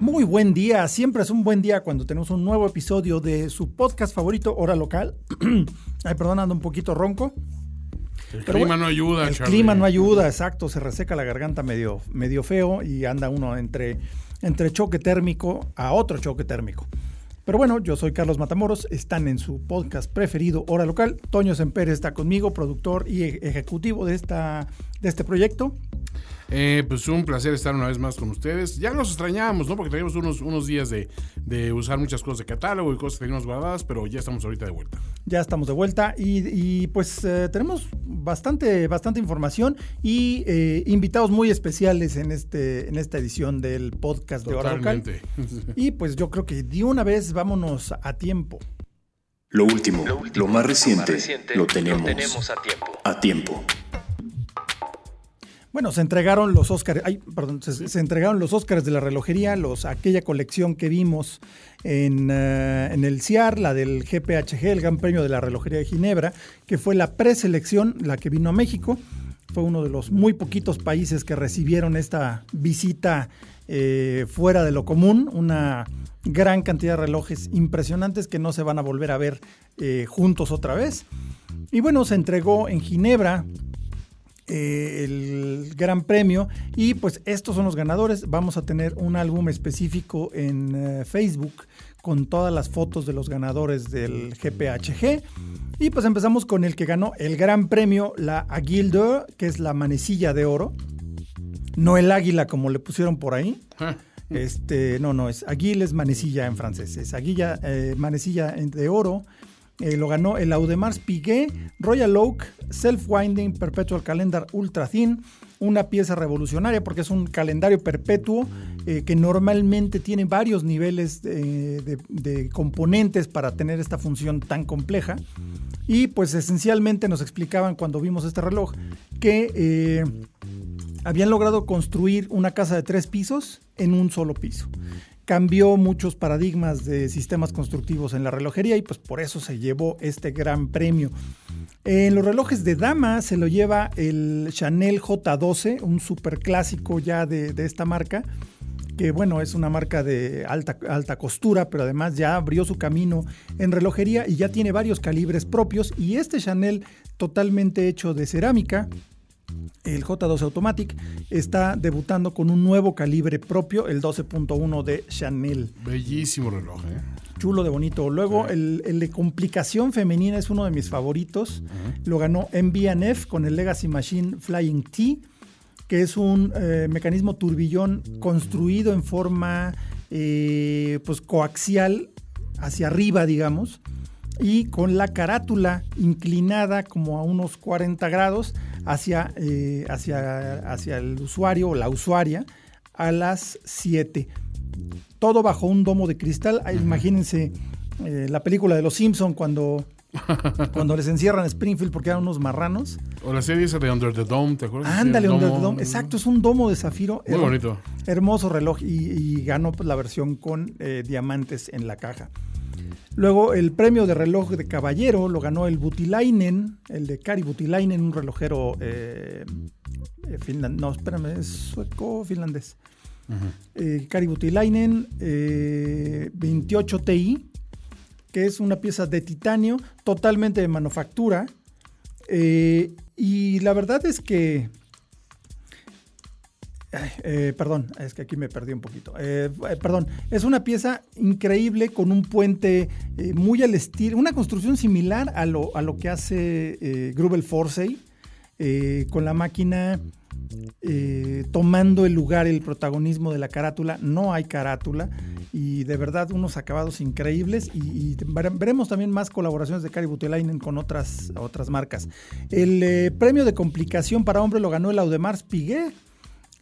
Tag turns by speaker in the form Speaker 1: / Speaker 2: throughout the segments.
Speaker 1: Muy buen día, siempre es un buen día cuando tenemos un nuevo episodio de su podcast favorito, Hora Local. Ay, perdón, ando un poquito ronco.
Speaker 2: El clima no ayuda,
Speaker 1: El
Speaker 2: Charlie.
Speaker 1: clima no ayuda, exacto, se reseca la garganta medio, medio feo y anda uno entre, entre choque térmico a otro choque térmico. Pero bueno, yo soy Carlos Matamoros, están en su podcast preferido, Hora Local. Toño Semper está conmigo, productor y ejecutivo de, esta, de este proyecto.
Speaker 2: Eh, pues un placer estar una vez más con ustedes. Ya nos extrañamos, ¿no? Porque teníamos unos, unos días de, de usar muchas cosas de catálogo y cosas que teníamos guardadas, pero ya estamos ahorita de vuelta.
Speaker 1: Ya estamos de vuelta y, y, pues eh, tenemos bastante, bastante información y eh, invitados muy especiales en, este, en esta edición del podcast de Hora Local. Y pues yo creo que de una vez vámonos a tiempo.
Speaker 3: Lo último, lo, más reciente, lo tenemos,
Speaker 4: tenemos a tiempo.
Speaker 3: a tiempo.
Speaker 1: Bueno, se entregaron los Oscars, ay, perdón, se, entregaron los Oscars de la relojería, los, aquella colección que vimos en, eh, en el CIAR, la del GPHG, el Gran Premio de la Relojería de Ginebra, que fue la preselección, la que vino a México. Fue uno de los muy poquitos países que recibieron esta visita eh, fuera de lo común, una gran cantidad de relojes impresionantes que no se van a volver a ver eh, juntos otra vez. Y bueno, se entregó en Ginebra eh, el gran premio y pues estos son los ganadores. Vamos a tener un álbum específico en eh, Facebook con todas las fotos de los ganadores del GPHG. Y pues empezamos con el que ganó el gran premio, la Aguille d'Or, que es la manecilla de oro. No el águila como le pusieron por ahí. Este, no, no, es Aguille es manecilla en francés. Es aguilla, eh, manecilla de oro. Eh, lo ganó el Audemars Piguet Royal Oak Self-Winding Perpetual Calendar Ultra Thin, una pieza revolucionaria porque es un calendario perpetuo eh, que normalmente tiene varios niveles de, de, componentes para tener esta función tan compleja. Y pues esencialmente nos explicaban cuando vimos este reloj que eh, habían logrado construir una casa de tres pisos en un solo piso cambió muchos paradigmas de sistemas constructivos en la relojería y pues por eso se llevó este gran premio. En los relojes de dama se lo lleva el Chanel J12, un super clásico ya de, de esta marca, que bueno, es una marca de alta, alta costura, pero además ya abrió su camino en relojería y ya tiene varios calibres propios y este Chanel totalmente hecho de cerámica el J12 Automatic está debutando con un nuevo calibre propio, el 12.1 de Chanel.
Speaker 2: Bellísimo reloj, ¿eh?
Speaker 1: Chulo de bonito. Luego, sí. el, el, de complicación femenina es uno de mis favoritos. Uh -huh. Lo ganó MBNF con el Legacy Machine Flying T, que es un eh, mecanismo turbillón construido en forma eh, pues coaxial hacia arriba, digamos, y con la carátula inclinada como a unos 40 grados hacia, eh, hacia, hacia el usuario o la usuaria a las 7. Todo bajo un domo de cristal. Imagínense eh, la película de Los Simpson cuando, cuando les encierran Springfield porque eran unos marranos.
Speaker 2: O la serie esa de Under the Dome, ¿te acuerdas?
Speaker 1: Ándale, Under the Dome. Exacto, es un domo de zafiro.
Speaker 2: Muy bonito.
Speaker 1: Hermoso reloj y, y ganó pues, la versión con eh, diamantes en la caja. Luego el premio de reloj de caballero lo ganó el Butilainen, el de Kari Butilainen, un relojero eh, finlandés, no, espérame, es sueco finlandés. Uh -huh. eh, Kari Butilainen eh, 28 Ti, que es una pieza de titanio totalmente de manufactura. eh, y la verdad es que eh, perdón, es que aquí me perdí un poquito. Eh, eh, perdón, es una pieza increíble con un puente muy al estilo, una construcción similar a lo, a lo que hace Grubel Forsey, con la máquina tomando el lugar, el protagonismo de la carátula. No hay carátula y de verdad unos acabados increíbles y, veremos también más colaboraciones de Kari Butelainen con otras, otras marcas. El premio de complicación para hombre lo ganó el Audemars Piguet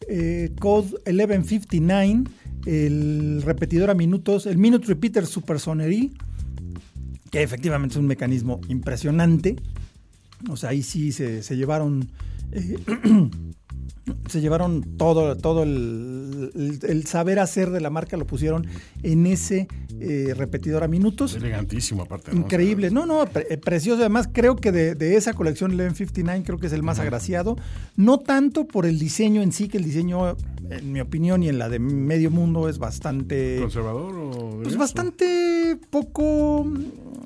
Speaker 1: eh, Code 1159, el repetidor a minutos, el Minute Repeater Super Sonery, que efectivamente es un mecanismo impresionante. O sea, ahí sí se, llevaron. Eh, se llevaron todo, todo el, saber hacer de la marca, lo pusieron en ese eh, repetidor a minutos.
Speaker 2: Elegantísimo, aparte.
Speaker 1: Increíble. No, no, eh, precioso. Además, creo que de, esa colección, el M59, creo que es el más agraciado. No tanto por el diseño en sí, que el diseño, en mi opinión y en la de medio mundo, es bastante.
Speaker 2: ¿Conservador o.?
Speaker 1: Pues bastante poco.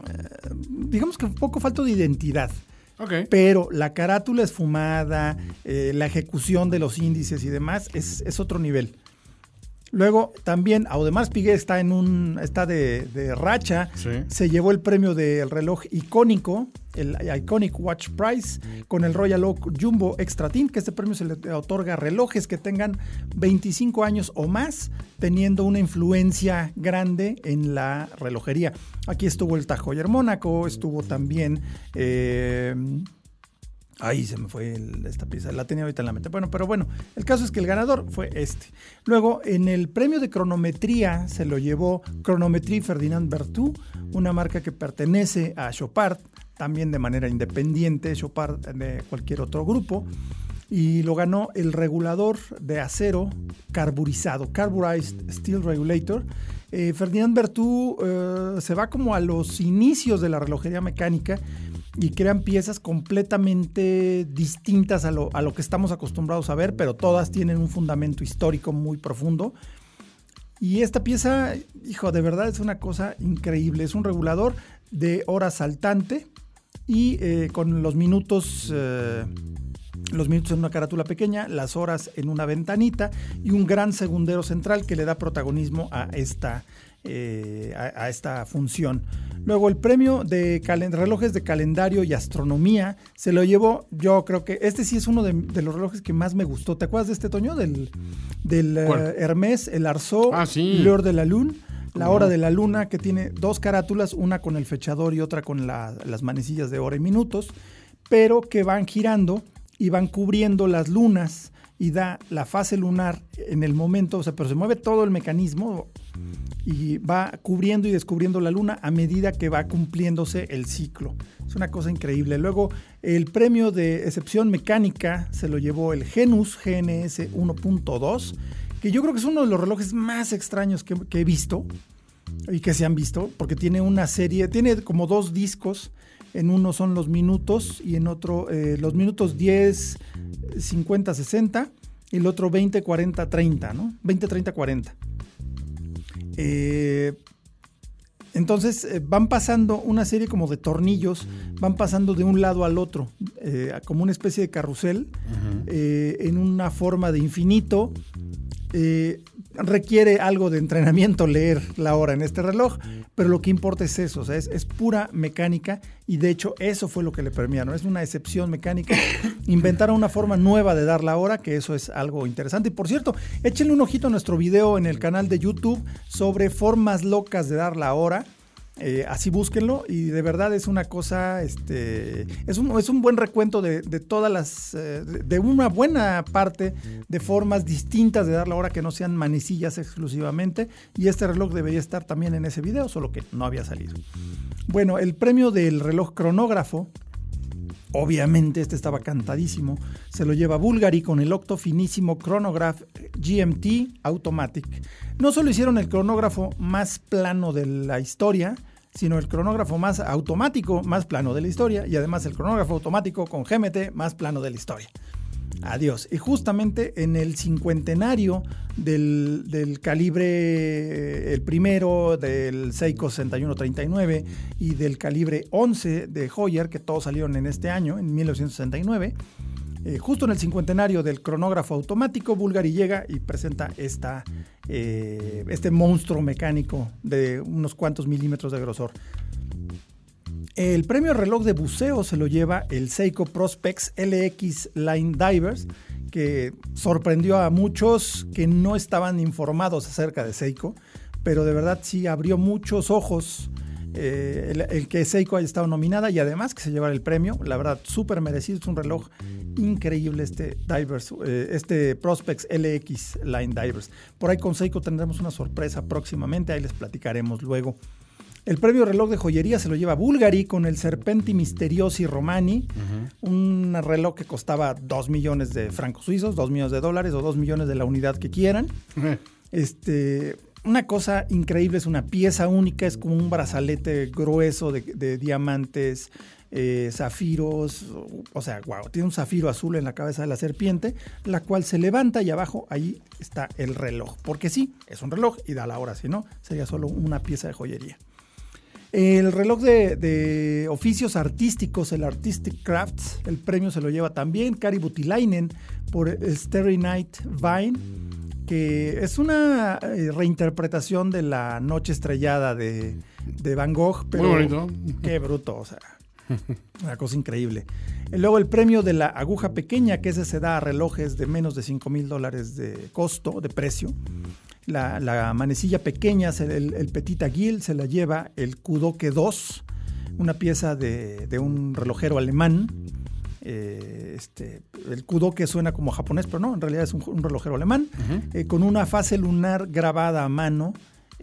Speaker 1: Eh, digamos que poco falto de identidad. Pero la carátula esfumada, eh, la ejecución de los índices y demás es, es otro nivel. Luego también Audemars Piguet está en un está de, racha. Se llevó el premio del reloj icónico, el Iconic Watch Prize, con el Royal Oak Jumbo Extra Team, que este premio se le otorga a relojes que tengan 25 años o más, teniendo una influencia grande en la relojería. Aquí estuvo el Tag Heuer Mónaco, estuvo también eh, Ahí se me fue esta pieza, la tenía ahorita en la mente. Bueno, pero bueno, el caso es que el ganador fue este. Luego, en el premio de cronometría se lo llevó Cronometrie Ferdinand Berthoud, una marca que pertenece a Chopard, también de manera independiente, Chopard de cualquier otro grupo. Y lo ganó el regulador de acero carburizado, Carburized Steel Regulator. Eh, Ferdinand Berthoud eh, se va como a los inicios de la relojería mecánica y crean piezas completamente distintas a lo, que estamos acostumbrados a ver, pero todas tienen un fundamento histórico muy profundo. Y esta pieza, hijo, de verdad es una cosa increíble. Es un regulador de hora saltante y eh, con los minutos, eh, los minutos en una carátula pequeña, las horas en una ventanita y un gran segundero central que le da protagonismo a esta, eh, a esta función. Luego el premio de relojes de calendario y astronomía se lo llevó, yo creo que este sí es uno de, los relojes que más me gustó. ¿Te acuerdas de este Toño? Del, del eh, Hermès, el Arceau,
Speaker 2: ah,
Speaker 1: de la Lune. La hora de la luna, que tiene dos carátulas, una con el fechador y otra con las manecillas de hora y minutos, pero que van girando y van cubriendo las lunas y da la fase lunar en el momento, o sea, pero se mueve todo el mecanismo, y va cubriendo y descubriendo la luna a medida que va cumpliéndose el ciclo. Es una cosa increíble. Luego, el premio de excepción mecánica se lo llevó el Genus GNS 1.2, que yo creo que es uno de los relojes más extraños que, he visto y que se han visto, porque tiene una serie, tiene como dos discos. En uno son los minutos y en otro eh, los minutos 10, 50, 60 y el otro 20, 40, 30, ¿no? 20, 30, 40. Eh, entonces eh, van pasando una serie como de tornillos, van pasando de un lado al otro, eh, como una especie de carrusel, en una forma de infinito requiere algo de entrenamiento leer la hora en este reloj, pero lo que importa es eso, o es, es, pura mecánica y de hecho eso fue lo que le premiaron, es una excepción mecánica. Inventaron una forma nueva de dar la hora, que eso es algo interesante. Y por cierto, échenle un ojito a nuestro video en el canal de YouTube sobre formas locas de dar la hora. Eh, así búsquenlo y de verdad es una cosa, este, es un, es un buen recuento de, todas las, eh, de una buena parte de formas distintas de dar la hora que no sean manecillas exclusivamente y este reloj debería estar también en ese video, solo que no había salido. Bueno, el premio del reloj cronógrafo, obviamente este estaba cantadísimo, se lo lleva Bulgari con el octo finísimo Chronograph GMT Automatic. No solo hicieron el cronógrafo más plano de la historia, sino el cronógrafo más automático, más plano de la historia, y además el cronógrafo automático con GMT más plano de la historia. Adiós. Y justamente en el cincuentenario del, calibre, eh, el primero del Seiko 6139 y del calibre 11 de Hoyer, que todos salieron en este año, en 1969, eh, justo en el cincuentenario del cronógrafo automático, Bulgari llega y presenta esta, eh, este monstruo mecánico de unos cuantos milímetros de grosor. El premio reloj de buceo se lo lleva el Seiko Prospex LX Line Divers, que sorprendió a muchos que no estaban informados acerca de Seiko, pero de verdad sí abrió muchos ojos eh, el, que Seiko haya estado nominada y además que se llevara el premio. La verdad, súper merecido. Es un reloj increíble este Divers, eh, este Prospex LX Line Divers. Por ahí con Seiko tendremos una sorpresa próximamente, ahí les platicaremos luego. El premio reloj de joyería se lo lleva Bulgari con el Serpenti Misteriosi Romani, un reloj que costaba 2 millones de francos suizos, 2 millones de dólares o 2 millones de la unidad que quieran. este, una cosa increíble, es una pieza única, es como un brazalete grueso de, diamantes, eh, zafiros, o sea, wow, tiene un zafiro azul en la cabeza de la serpiente, la cual se levanta y abajo ahí está el reloj, porque sí, es un reloj y da la hora, si no, sería solo una pieza de joyería. El reloj de, oficios artísticos, el Artistic Crafts, el premio se lo lleva también Kari Butilainen por Starry Night Vine, que es una eh, reinterpretación de la Noche Estrellada de, Van Gogh. Pero
Speaker 2: Muy bonito.
Speaker 1: Qué bruto, o sea, una cosa increíble. Luego el premio de la aguja pequeña, que ese se da a relojes de menos de 5 mil dólares de costo, de precio. La, manecilla pequeña, el, Petit Aguil, se la lleva el Kudoke 2, una pieza de, un relojero alemán. Eh, este, el Kudoke suena como japonés, pero no, en realidad es un, relojero alemán, eh, con una fase lunar grabada a mano,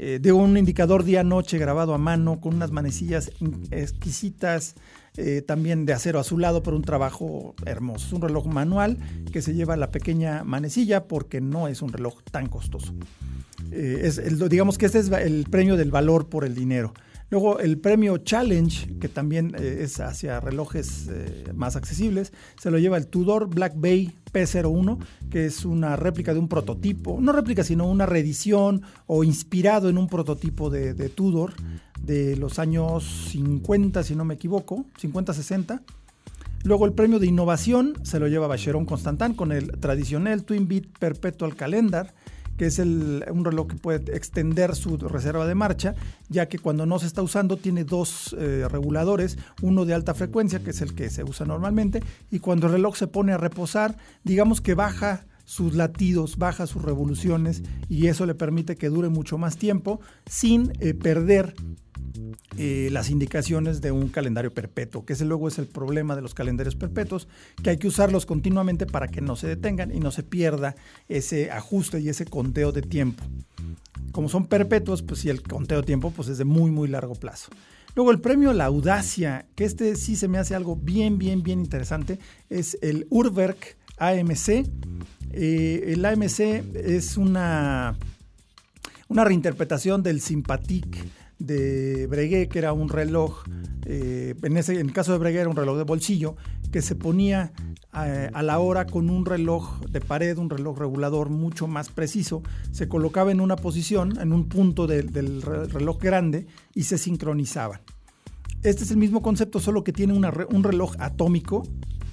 Speaker 1: eh, de un indicador día-noche grabado a mano, con unas manecillas exquisitas, también de acero azulado, pero un trabajo hermoso. Es un reloj manual que se lleva la pequeña manecilla porque no es un reloj tan costoso. Eh, es digamos que este es el premio del valor por el dinero. Luego el premio Challenge, que también eh, es hacia relojes eh, más accesibles, se lo lleva el Tudor Black Bay P01, que es una réplica de un prototipo, no réplica, sino una reedición o inspirado en un prototipo de, Tudor de los años 50, si no me equivoco, 50-60. Luego el premio de innovación se lo lleva Vacheron Constantin con el tradicional Twin Beat Perpetual Calendar que es un reloj que puede extender su reserva de marcha, ya que cuando no se está usando tiene dos eh, reguladores, uno de alta frecuencia, que es el que se usa normalmente, y cuando el reloj se pone a reposar, digamos que baja sus latidos, baja sus revoluciones y eso le permite que dure mucho más tiempo sin eh, perder eh, las indicaciones de un calendario perpetuo, que ese luego es el problema de los calendarios perpetuos, que hay que usarlos continuamente para que no se detengan y no se pierda ese ajuste y ese conteo de tiempo. Como son perpetuos, pues si el conteo de tiempo pues es de muy muy largo plazo. Luego el premio La Audacia, que este sí se me hace algo bien, bien, bien interesante, es el Urwerk AMC. Eh, el AMC es una, una reinterpretación del Sympathique de Breguet, que era un reloj, eh, en, ese, en el caso de Breguet era un reloj de bolsillo, que se ponía eh, a, la hora con un reloj de pared, un reloj regulador mucho más preciso, se colocaba en una posición, en un punto del reloj grande y se sincronizaban. Este es el mismo concepto, solo que tiene un reloj atómico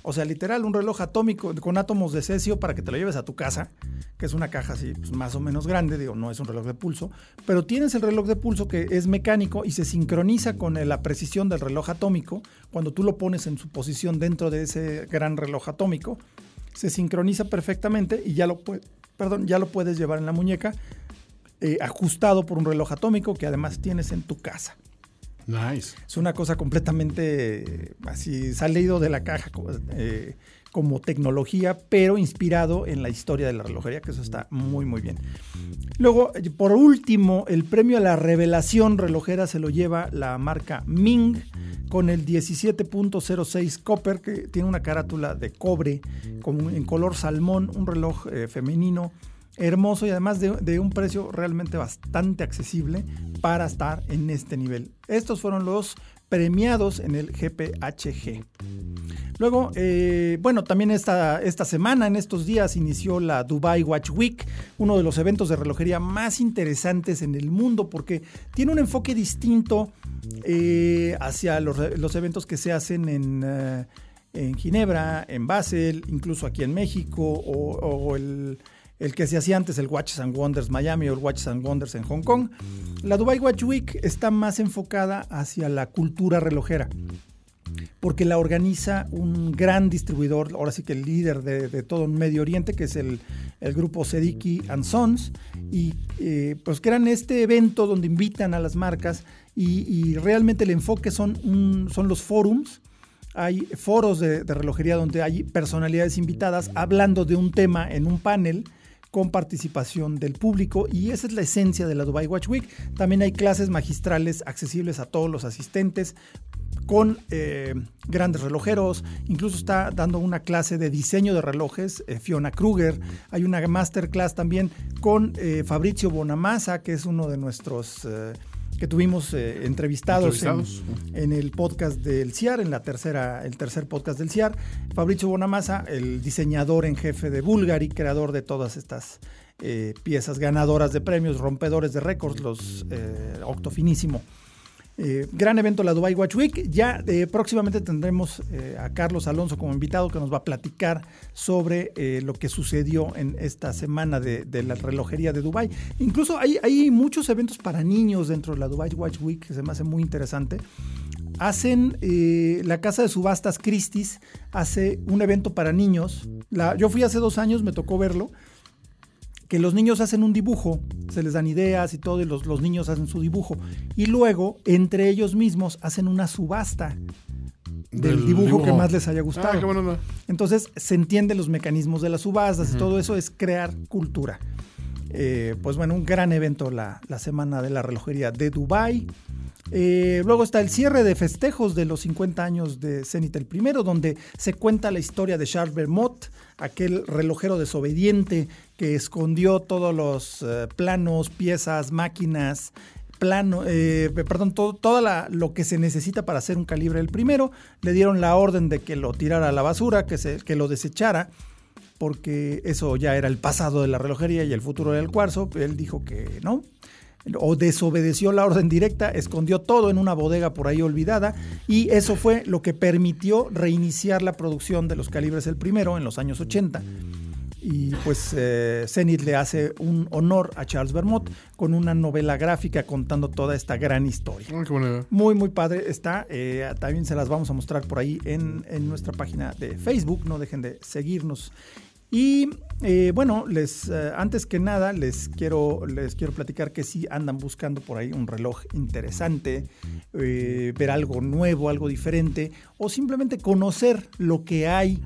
Speaker 1: o sea, literal, un reloj atómico con átomos de cesio para que te lo lleves a tu casa, que es una caja así pues, más o menos grande, digo, no es un reloj de pulso, pero tienes el reloj de pulso que es mecánico y se sincroniza con la precisión del reloj atómico. Cuando tú lo pones en su posición dentro de ese gran reloj atómico, se sincroniza perfectamente y ya lo, perdón, ya lo puedes llevar en la muñeca eh, ajustado por un reloj atómico que además tienes en tu casa.
Speaker 2: Nice.
Speaker 1: Es una cosa completamente así salido de la caja eh, como tecnología, pero inspirado en la historia de la relojería, que eso está muy muy bien. Luego, por último, el premio a la revelación relojera se lo lleva la marca Ming con el 17.06 Copper, que tiene una carátula de cobre en color salmón, un reloj eh, femenino hermoso y además de, un precio realmente bastante accesible para estar en este nivel. Estos fueron los premiados en el GPHG. Luego, eh, bueno, también esta, esta semana, en estos días, inició la Dubai Watch Week, uno de los eventos de relojería más interesantes en el mundo porque tiene un enfoque distinto eh, hacia los, eventos que se hacen en... Eh, en Ginebra, en Basel, incluso aquí en México, o el, el que se hacía antes el Watches and Wonders Miami o el Watches and Wonders en Hong Kong. La Dubai Watch Week está más enfocada hacia la cultura relojera porque la organiza un gran distribuidor, ahora sí que el líder de, todo Medio Oriente, que es el, grupo Sediki and Sons, y eh, pues crean este evento donde invitan a las marcas y, realmente el enfoque son, son los forums. Hay foros de, relojería donde hay personalidades invitadas hablando de un tema en un panel con participación del público y esa es la esencia de la Dubai Watch Week. También hay clases magistrales accesibles a todos los asistentes con eh, grandes relojeros, incluso está dando una clase de diseño de relojes, eh, Fiona Kruger, hay una masterclass también con eh, Fabrizio Bonamassa, que es uno de nuestros que tuvimos entrevistados, En, el podcast del CIAR, en la tercera, el tercer podcast del CIAR. Fabrizio Bonamassa, el diseñador en jefe de Bulgari, creador de todas estas piezas ganadoras de premios, rompedores de récords, los Octofinísimo. Eh, gran evento la Dubai Watch Week. Ya eh, próximamente tendremos eh, a Carlos Alonso como invitado que nos va a platicar sobre lo que sucedió en esta semana de, la relojería de Dubai. Incluso hay, hay, muchos eventos para niños dentro de la Dubai Watch Week que se me hace muy interesante. Hacen la casa de subastas Christie's, hace un evento para niños. yo fui hace dos años, me tocó verlo que los niños hacen un dibujo, se les dan ideas y todo, y los, los niños hacen su dibujo. Y luego, entre ellos mismos, hacen una subasta del, dibujo, que más les haya gustado. Ah, Entonces, se entienden los mecanismos de las subastas y todo eso es crear cultura. Eh, pues bueno, un gran evento la, la semana de la relojería de Dubai. Eh, luego está el cierre de festejos de los 50 años de Zenith el primero, donde se cuenta la historia de Charles Bermot, aquel relojero desobediente que escondió todos los eh, planos, piezas, máquinas, plano, perdón, todo, lo que se necesita para hacer un calibre el primero. Le dieron la orden de que lo tirara a la basura, que, se, que lo desechara, porque eso ya era el pasado de la relojería y el futuro del cuarzo. Él dijo que no, o desobedeció la orden directa, escondió todo en una bodega por ahí olvidada y eso fue lo que permitió reiniciar la producción de los calibres el primero en los años 80. Y pues eh, Zenith le hace un honor a Charles Bermot con una novela gráfica contando toda esta gran historia. Muy, muy padre está. Eh, también se las vamos a mostrar por ahí en, en nuestra página de Facebook. No dejen de seguirnos y eh, bueno, les, eh, antes que nada les quiero, les quiero platicar que si andan buscando por ahí un reloj interesante, eh, ver algo nuevo, algo diferente, o simplemente conocer lo que hay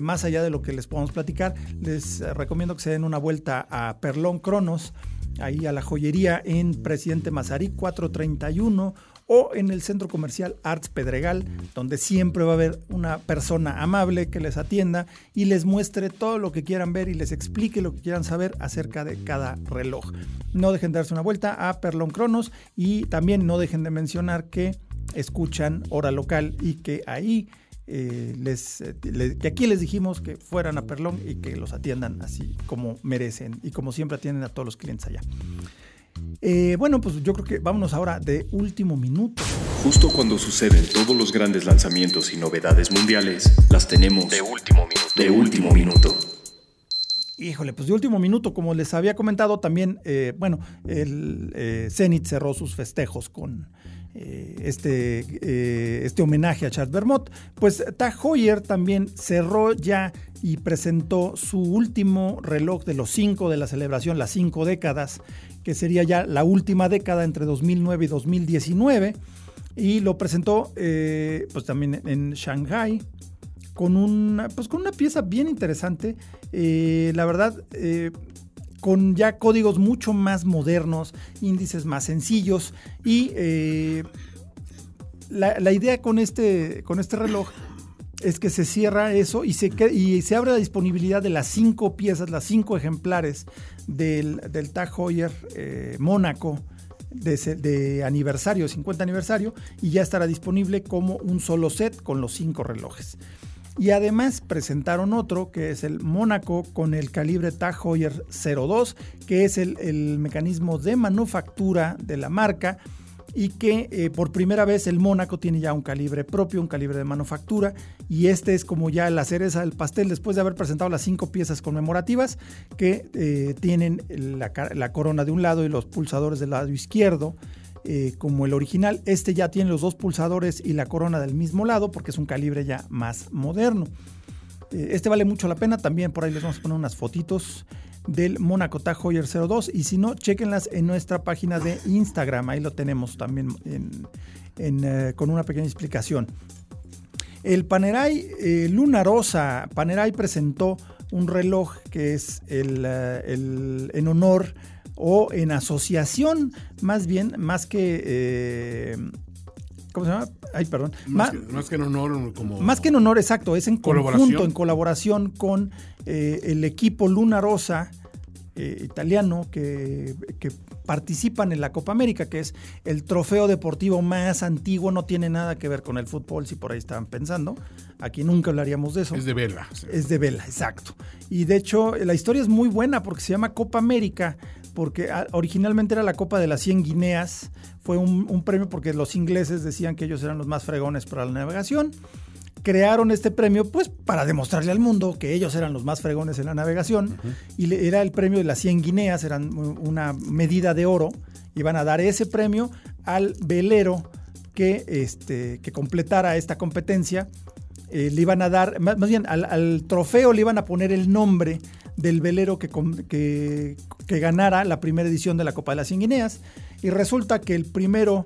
Speaker 1: más allá de lo que les podemos platicar, les recomiendo que se den una vuelta a Perlón Cronos, ahí a la joyería en Presidente Mazarí 431 o en el centro comercial Arts Pedregal, donde siempre va a haber una persona amable que les atienda y les muestre todo lo que quieran ver y les explique lo que quieran saber acerca de cada reloj. No dejen de darse una vuelta a Perlón Cronos y también no dejen de mencionar que escuchan hora local y que ahí eh, les, eh, que aquí les dijimos que fueran a Perlón y que los atiendan así como merecen y como siempre atienden a todos los clientes allá. Eh, bueno, pues yo creo que vámonos ahora de último minuto.
Speaker 3: Justo cuando suceden todos los grandes lanzamientos y novedades mundiales, las tenemos de último minuto. De último minuto.
Speaker 1: Híjole, pues de último minuto, como les había comentado también, eh, bueno, el eh, Zenith cerró sus festejos con este, este homenaje a Charles Bermot. Pues Tag Heuer también cerró ya y presentó su último reloj de los cinco de la celebración, las cinco décadas, que sería ya la última década entre 2009 y 2019. Y lo presentó eh, pues también en Shanghai con una, pues con una pieza bien interesante. Eh, la verdad, eh, con ya códigos mucho más modernos, índices más sencillos. Y la, idea con este, con este reloj es que se cierra eso y se, y se abre la disponibilidad de las cinco piezas, las cinco ejemplares del, del eh, Mónaco de, aniversario, 50 aniversario, y ya estará disponible como un solo set con los cinco relojes. Y además presentaron otro que es el Mónaco con el calibre Tag Heuer 02, que es el, el mecanismo de manufactura de la marca y que eh, por primera vez el Mónaco tiene ya un calibre propio, un calibre de manufactura y este es como ya la cereza del pastel después de haber presentado las cinco piezas conmemorativas que eh, tienen la, corona de un lado y los pulsadores del lado izquierdo. Eh, como el original, este ya tiene los dos pulsadores y la corona del mismo lado porque es un calibre ya más moderno. este vale mucho la pena, también por ahí les vamos a poner unas fotitos del Monaco Tag Heuer 02 y si no, chequenlas en nuestra página de Instagram, ahí lo tenemos también eh, con una pequeña explicación. El Panerai eh, Luna Rosa, Panerai presentó un reloj que es el, eh, el- en honor o en asociación, más bien, más que... ¿Cómo se llama? Ay, perdón.
Speaker 2: Más,
Speaker 1: Ma-
Speaker 2: que, más que en honor, como.
Speaker 1: más que en honor, exacto, es en
Speaker 2: Colaboración.
Speaker 1: conjunto, en colaboración con eh, el equipo Luna Rosa eh, italiano que, que participan en la Copa América, que es el trofeo deportivo más antiguo, no tiene nada que ver con el fútbol, si por ahí estaban pensando. Aquí nunca hablaríamos de eso.
Speaker 2: Es de vela. sí.
Speaker 1: Es de vela, exacto. Y de hecho, la historia es muy buena porque se llama Copa América, porque ah, originalmente era la Copa de las 100 Guineas. Fue un, un premio porque los ingleses decían que ellos eran los más fregones para la navegación. Crearon este premio pues para demostrarle al mundo que ellos eran los más fregones en la navegación. Y era el premio de las 100 Guineas, eran una medida de oro. Iban a dar ese premio al velero que, este, que completara esta competencia eh, le iban a dar, más, más bien al, al trofeo le iban a poner el nombre del velero que, que, que ganara la primera edición de la Copa de las 100 Guineas. Y resulta que el primero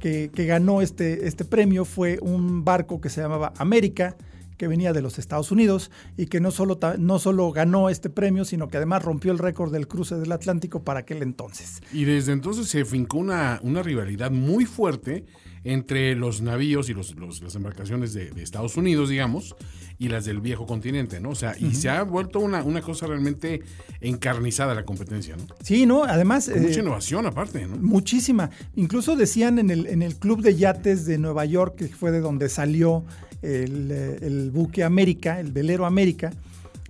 Speaker 1: que, ganó este, este premio fue un barco que se llamaba América, que venía de los Estados Unidos y que no solo, no solo ganó este premio, sino que además rompió el récord del cruce del Atlántico para aquel entonces.
Speaker 2: Y desde entonces se fincó una, una rivalidad muy fuerte entre los navíos y los, los- las embarcaciones de, de Estados Unidos, digamos, y las del viejo continente, ¿no? O sea, y se ha vuelto una, una cosa realmente encarnizada la competencia, ¿no?
Speaker 1: Sí, ¿no? Además...
Speaker 2: Con mucha
Speaker 1: eh,
Speaker 2: innovación aparte, ¿no?
Speaker 1: Muchísima. Incluso decían en el, en el Club de Yates de Nueva York, que fue de donde salió el, eh, el buque América, el velero América,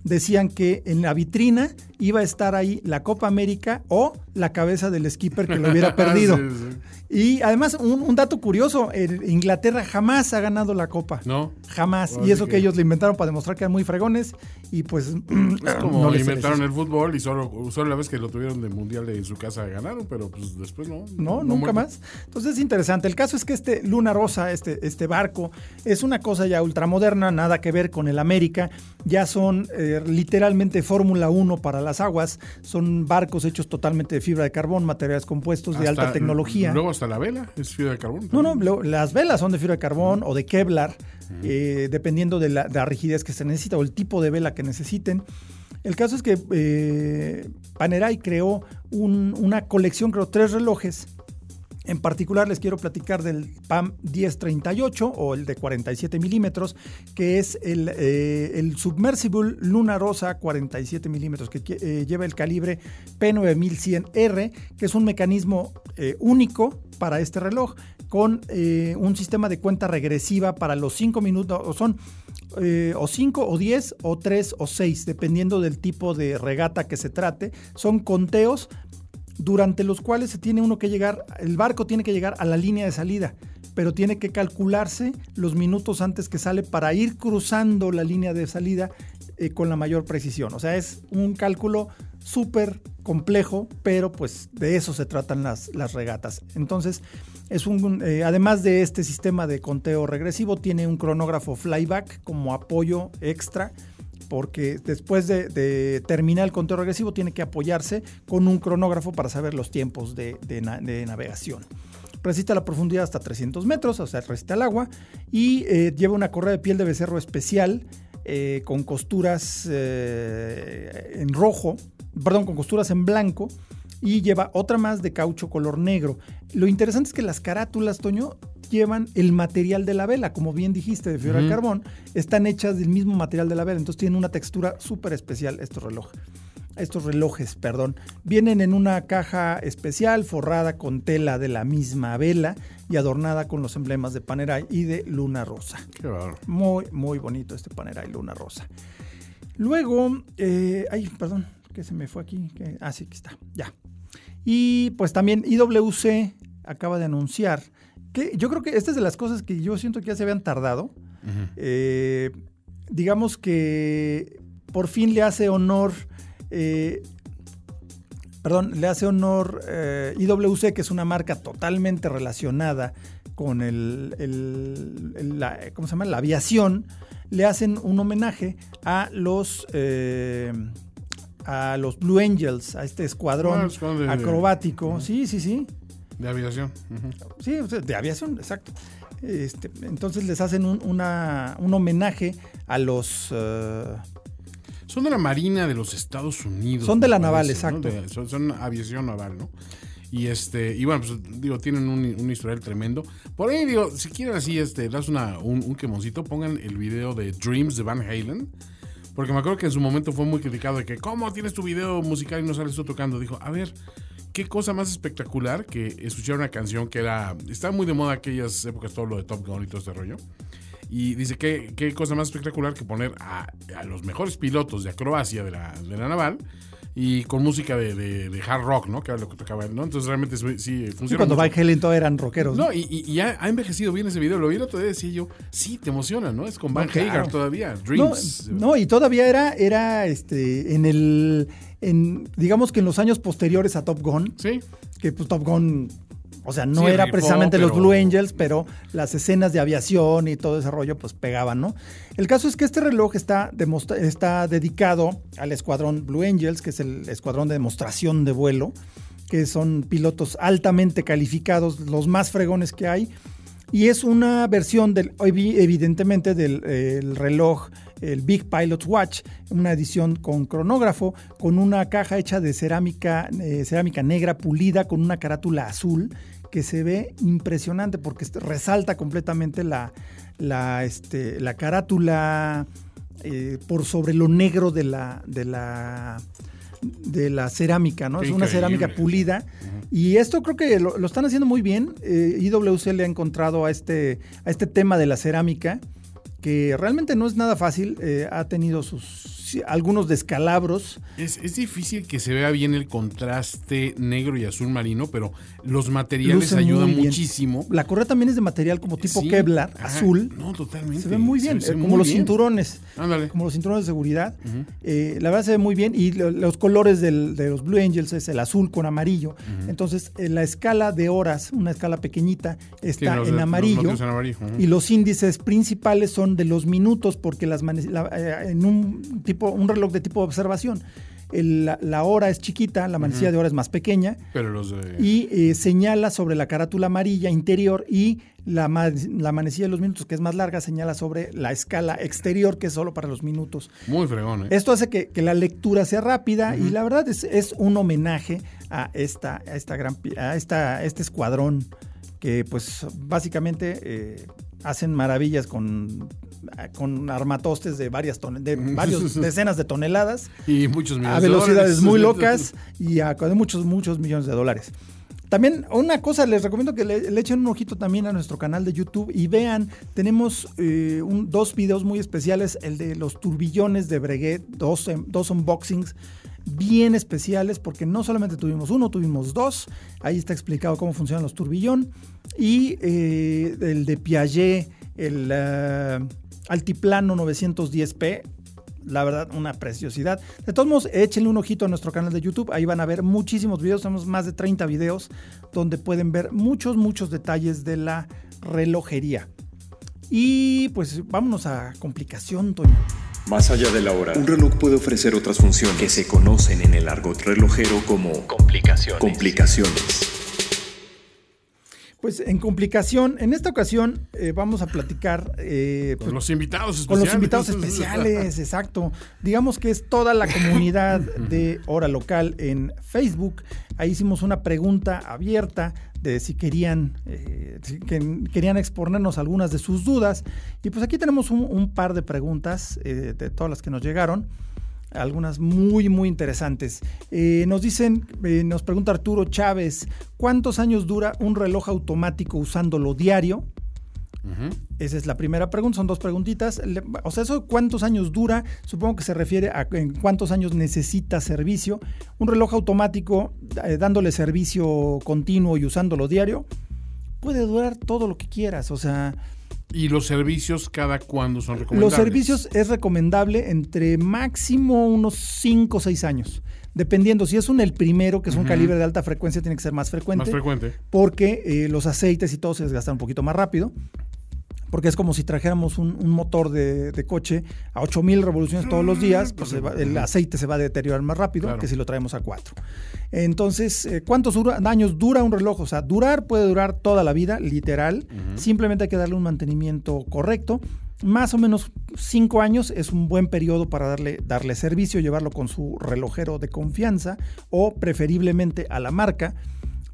Speaker 1: decían que en la vitrina iba a estar ahí la Copa América o la cabeza del skipper que lo hubiera perdido.
Speaker 2: Sí, sí.
Speaker 1: Y además, un, un dato curioso, el- Inglaterra jamás ha ganado la Copa.
Speaker 2: ¿No?
Speaker 1: Jamás.
Speaker 2: Así
Speaker 1: y eso
Speaker 2: que-
Speaker 1: que ellos le inventaron para demostrar que eran muy fregones y pues...
Speaker 2: Es como
Speaker 1: no
Speaker 2: inventaron el fútbol y solo, solo la vez que lo tuvieron de mundial de- en su casa ganaron, pero pues después no.
Speaker 1: No, nunca más. Entonces es interesante. El caso es que este Luna Rosa, este, este barco, es una cosa ya ultramoderna, nada que ver con el América. Ya son eh, literalmente Fórmula 1 para las aguas. Son barcos hechos totalmente de fibra de carbón, materiales compuestos de
Speaker 2: Hasta-
Speaker 1: alta tecnología.
Speaker 2: Luego hasta la vela es fibra de carbón.
Speaker 1: No, no, lo- las velas son de fibra de carbón o de Kevlar, eh, dependiendo de la, de la rigidez que se necesita o el tipo de vela que necesiten. El caso es que eh, Panerai creó un- una colección, creo, tres relojes. En particular les quiero platicar del PAM 1038 o el de 47 milímetros, que es el, eh, Submersible Luna Rosa 47 milímetros, que eh, lleva el calibre P9100R, que es un mecanismo eh, único para este reloj, con un sistema de cuenta regresiva para los 5 minutos, o son o 5 o 10 o 3 o 6, dependiendo del tipo de regata que se trate. Son conteos durante los cuales se tiene uno que llegar, el barco tiene que llegar a la línea de salida, pero tiene que calcularse los minutos antes que sale para ir cruzando la línea de salida eh, con la mayor precisión. O sea, es un cálculo súper complejo, pero pues de eso se tratan las, las regatas. Entonces, es un, eh, además de este sistema de conteo regresivo, tiene un cronógrafo flyback como apoyo extra porque después de, terminar el conteo regresivo tiene que apoyarse con un cronógrafo para saber los tiempos de navegación. Resiste a la profundidad hasta 300 metros, o sea, resiste al agua, y eh, lleva una correa de piel de becerro especial eh, con costuras eh, en rojo, perdón, con costuras en blanco, y lleva otra más de caucho color negro. Lo interesante es que las carátulas, Toño, llevan el material de la vela, como bien dijiste, de fibra de
Speaker 2: Ujú.
Speaker 1: carbón, están hechas del mismo material de la vela, entonces tienen una textura súper especial estos relojes. Estos relojes, perdón, vienen en una caja especial forrada con tela de la misma vela y adornada con los emblemas de Panerai y de Luna Rosa.
Speaker 2: Qué bárbaro.
Speaker 1: Muy, muy bonito este Panerai Luna Rosa. Luego, eh, ay, perdón, que se me fue aquí. que- ah, sí, aquí está, ya. Y pues también IWC acaba de anunciar que yo creo que esta es de las cosas que yo siento que ya se habían tardado. Eh, digamos que por fin le hace honor, eh, perdón, le hace honor eh, IWC, que es una marca totalmente relacionada con el, el- el- la, ¿cómo se llama? la aviación, le hacen un homenaje a los... eh, a los Blue Angels, a este
Speaker 2: Ah,
Speaker 1: escuadrón
Speaker 2: de-
Speaker 1: acrobático. Sí, sí, sí.
Speaker 2: De aviación.
Speaker 1: Sí, de aviación, exacto. Este, entonces les hacen un, una, un homenaje a los... Uh,
Speaker 2: son de la Marina de los Estados Unidos.
Speaker 1: Son de la naval, exacto.
Speaker 2: son, son, aviación naval, ¿no? Y este, y bueno, pues digo, tienen un, un, historial tremendo. Por ahí digo, si quieren así, este, das una, un, un quemoncito, pongan el video de Dreams de Van Halen. Porque me acuerdo que en su momento fue muy criticado de que, ¿cómo tienes tu video musical y no sales tú tocando? Dijo, a ver, qué cosa más espectacular que escuchar una canción que era. Estaba muy de moda aquellas épocas, todo lo de Top Gun y todo este rollo. Y dice, ¿qué, qué cosa más espectacular que poner a, a los mejores pilotos de acrobacia de la, de la naval y con música de, de, hard rock, ¿no? Que era lo que tocaba ¿no? Entonces realmente sí funciona.
Speaker 1: cuando Van Halen todos eran rockeros.
Speaker 2: No, y, y, ha, envejecido bien ese video. Lo vi el otro día decía yo, sí, te emociona, ¿no? Es con Van Hagar todavía, Dreams.
Speaker 1: No, y todavía era, era este, en el, en, digamos que en los años posteriores a Top Gun.
Speaker 2: Sí.
Speaker 1: Que pues Top Gun o sea, no era precisamente los Blue Angels, pero las escenas de aviación y todo ese rollo pues pegaban, ¿no? El caso es que este reloj está, está dedicado al escuadrón Blue Angels, que es el escuadrón de demostración de vuelo, que son pilotos altamente calificados, los más fregones que hay. Y es una versión del, evidentemente del reloj, el Big Pilot Watch, una edición con cronógrafo, con una caja hecha de cerámica, eh, cerámica negra pulida con una carátula azul que se ve impresionante porque resalta completamente la, la, este, la carátula eh, por sobre lo negro de la, de la, de la cerámica, ¿no? es una cerámica pulida. Y esto creo que lo, están haciendo muy bien. Eh, IWC le ha encontrado a este, a este tema de la cerámica, que realmente no es nada fácil. Eh, ha tenido sus algunos descalabros.
Speaker 2: Es, es, difícil que se vea bien el contraste negro y azul marino, pero los materiales ayudan muchísimo.
Speaker 1: La correa también es de material como tipo Kevlar, azul.
Speaker 2: No, totalmente.
Speaker 1: Se ve muy bien, eh, como los cinturones. Como los cinturones de seguridad. Eh, la verdad se ve muy bien. Y los colores de los Blue Angels es el azul con amarillo. Entonces, en la escala de horas, una escala pequeñita, está en amarillo. y los índices principales son de los minutos, porque las eh, en un tipo un reloj de tipo de observación. La, hora es chiquita, la manecilla de hora es más pequeña. Y eh, señala sobre la carátula amarilla interior y la, la, manecilla de los minutos, que es más larga, señala sobre la escala exterior, que es solo para los minutos.
Speaker 2: Muy fregón, ¿eh?
Speaker 1: Esto hace que, la lectura sea rápida y la verdad es, es, un homenaje a, esta, a, esta gran, a esta, este escuadrón que pues básicamente eh, hacen maravillas con con armatostes de varias de varios decenas de toneladas
Speaker 2: y muchos millones
Speaker 1: a velocidades muy locas y a de muchos muchos millones de dólares. También una cosa, les recomiendo que le, echen un ojito también a nuestro canal de YouTube y vean, tenemos eh, dos videos muy especiales, el de los turbillones de Breguet, dos, em, dos unboxings bien especiales porque no solamente tuvimos uno, tuvimos dos, ahí está explicado cómo funcionan los turbillón y eh, el de Piaget, el... Eh, Altiplano 910p. La verdad, una preciosidad. De todos modos, échenle un ojito a nuestro canal de YouTube. Ahí van a ver muchísimos videos. Tenemos más de 30 videos donde pueden ver muchos, muchos detalles de la relojería. Y pues vámonos a complicación, Toño.
Speaker 3: Más allá de la hora, un reloj puede ofrecer otras funciones que se conocen en el argot relojero como complicaciones. complicaciones.
Speaker 1: Pues en complicación, en esta ocasión eh, vamos a platicar
Speaker 2: eh, con
Speaker 1: pues,
Speaker 2: los invitados especiales.
Speaker 1: Con los invitados especiales, exacto. Digamos que es toda la comunidad de Hora Local en Facebook. Ahí hicimos una pregunta abierta de si querían, eh, querían exponernos algunas de sus dudas. Y pues aquí tenemos un, par de preguntas de todas las que nos llegaron algunas muy, muy interesantes. Eh, nos dicen, eh, nos pregunta Arturo Chávez, ¿cuántos años dura un reloj automático usándolo diario? Esa es la primera pregunta, son dos preguntitas. O sea, eso cuántos años dura, supongo que se refiere a en cuántos años necesita servicio. Un reloj automático eh, dándole servicio continuo y usándolo diario puede durar todo lo que quieras, o sea,
Speaker 2: ¿Y los servicios cada cuándo son recomendables?
Speaker 1: Los servicios es recomendable entre máximo unos 5 o 6 años. Dependiendo, si es un el primero, que es un calibre de alta frecuencia, tiene que ser más frecuente.
Speaker 2: Más frecuente.
Speaker 1: Porque eh, los aceites y todo se desgastan un poquito más rápido. Porque es como si trajéramos un, motor de, coche a 8000 revoluciones todos los días, pues el aceite se va a deteriorar más rápido que si lo traemos a 4. Entonces, eh, ¿cuántos años dura un reloj? O sea, durar puede durar toda la vida, literal. Simplemente hay que darle un mantenimiento correcto. Más o menos 5 años es un buen periodo para darle, darle servicio, llevarlo con su relojero de confianza o preferiblemente a la marca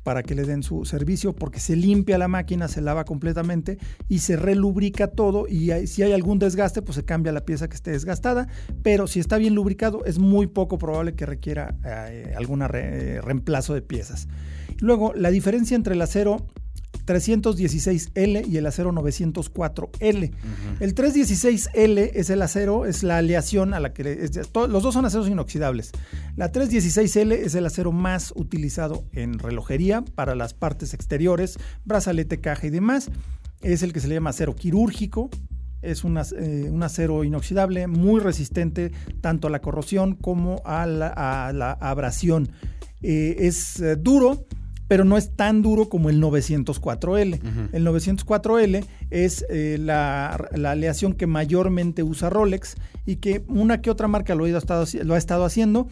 Speaker 1: para que le den su servicio porque se limpia la máquina, se lava completamente y se relubrica todo y si hay algún desgaste pues se cambia la pieza que esté desgastada, pero si está bien lubricado es muy poco probable que requiera eh, algún reemplazo de piezas. Luego, la diferencia entre el acero 316L y el acero 904L. El 316L es el acero, es la aleación a la que los dos son aceros inoxidables. La 316L es el acero más utilizado en relojería para las partes exteriores, brazalete, caja y demás. Es el que se le llama acero quirúrgico. Es eh, un acero inoxidable muy resistente tanto a la corrosión como a la, abrasión. Eh, es eh, duro, pero no es tan duro como el 904L. El 904L es eh, la, aleación que mayormente usa Rolex y que una que otra marca lo ha estado, lo ha estado haciendo.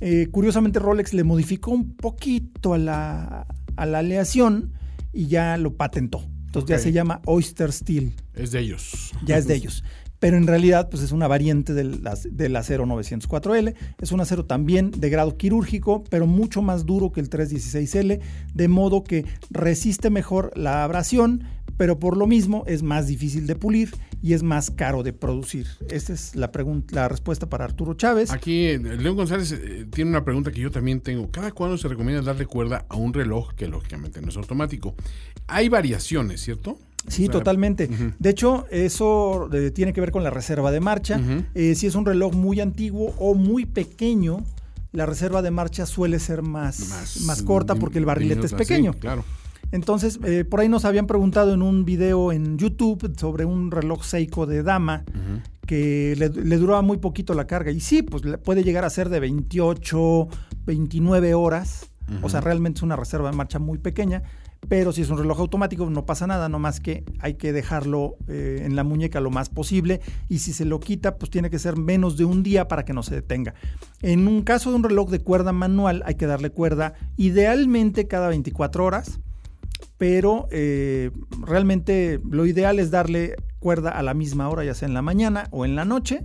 Speaker 1: Eh, curiosamente Rolex le modificó un poquito a la, aleación y ya lo patentó. Entonces ya se llama Oyster Steel.
Speaker 2: Es de ellos.
Speaker 1: Ya es de ellos pero en realidad pues es una variante del, del, acero 904L. Es un acero también de grado quirúrgico, pero mucho más duro que el 316L, de modo que resiste mejor la abrasión, pero por lo mismo es más difícil de pulir y es más caro de producir. Esa es la, la respuesta para Arturo Chávez.
Speaker 2: Aquí eh, León González eh, tiene una pregunta que yo también tengo. ¿Cada cuándo se recomienda darle cuerda a un reloj que lógicamente no es automático? Hay variaciones, ¿cierto?
Speaker 1: Sí, totalmente. De hecho, eso eh, tiene que ver con la reserva de marcha. Eh, si es un reloj muy antiguo o muy pequeño, la reserva de marcha suele ser más, más, corta porque el barrilete es pequeño.
Speaker 2: claro.
Speaker 1: Entonces, eh, por ahí nos habían preguntado en un video en YouTube sobre un reloj Seiko de dama que le, le, duraba muy poquito la carga. Y sí, pues puede llegar a ser de 28, 29 horas. O sea, realmente es una reserva de marcha muy pequeña. Pero si es un reloj automático no pasa nada, no más que hay que dejarlo eh, en la muñeca lo más posible y si se lo quita pues tiene que ser menos de un día para que no se detenga. En un caso de un reloj de cuerda manual hay que darle cuerda idealmente cada 24 horas, pero eh, realmente lo ideal es darle cuerda a la misma hora, ya sea en la mañana o en la noche,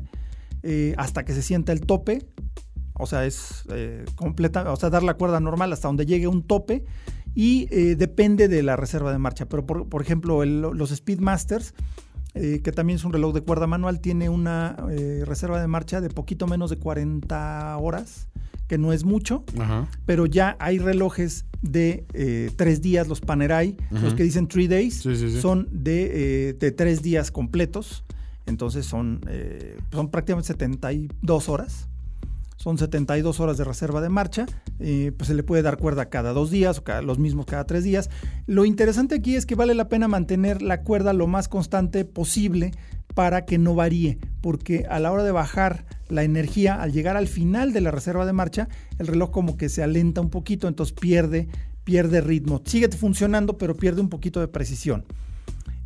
Speaker 1: eh, hasta que se sienta el tope. O sea, es completa, o sea, dar la cuerda normal hasta donde llegue un tope y eh, depende de la reserva de marcha. Pero por, ejemplo, los Speedmasters, eh, que también es un reloj de cuerda manual, tiene una eh, reserva de marcha de poquito menos de 40 horas, que no es mucho, pero ya hay relojes de tres días, los Panerai, los que dicen three days, son de, de, tres días completos. Entonces son, son prácticamente 72 horas son 72 horas de reserva de marcha, eh, pues se le puede dar cuerda cada dos días o cada, los mismos cada tres días. Lo interesante aquí es que vale la pena mantener la cuerda lo más constante posible para que no varíe, porque a la hora de bajar la energía, al llegar al final de la reserva de marcha, el reloj como que se alenta un poquito, entonces pierde, pierde ritmo. Sigue funcionando, pero pierde un poquito de precisión.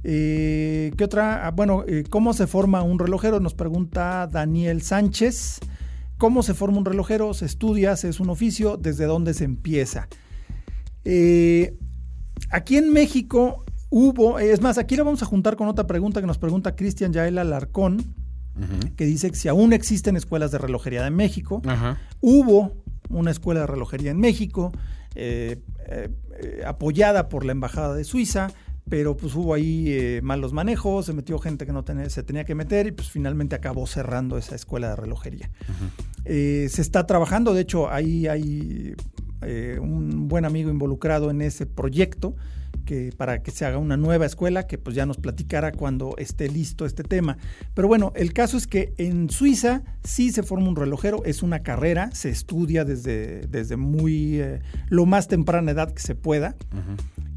Speaker 1: Eh, ¿Qué otra? Ah, bueno, eh, ¿cómo se forma un relojero? Nos pregunta Daniel Sánchez. ¿Cómo se forma un relojero? Se estudia, es un oficio, desde dónde se empieza. Eh, aquí en México hubo, es más, aquí lo vamos a juntar con otra pregunta que nos pregunta Cristian Yael Alarcón, que dice que si aún existen escuelas de relojería de México, hubo una escuela de relojería en México, eh, eh, apoyada por la Embajada de Suiza, pero pues hubo ahí eh, malos manejos, se metió gente que no se tenía que meter y pues finalmente acabó cerrando esa escuela de relojería. Eh, se está trabajando, de hecho ahí hay eh, un buen amigo involucrado en ese proyecto que para que se haga una nueva escuela que pues ya nos platicará cuando esté listo este tema. Pero bueno, el caso es que en Suiza sí se forma un relojero, es una carrera, se estudia desde, desde muy lo más temprana edad que se pueda.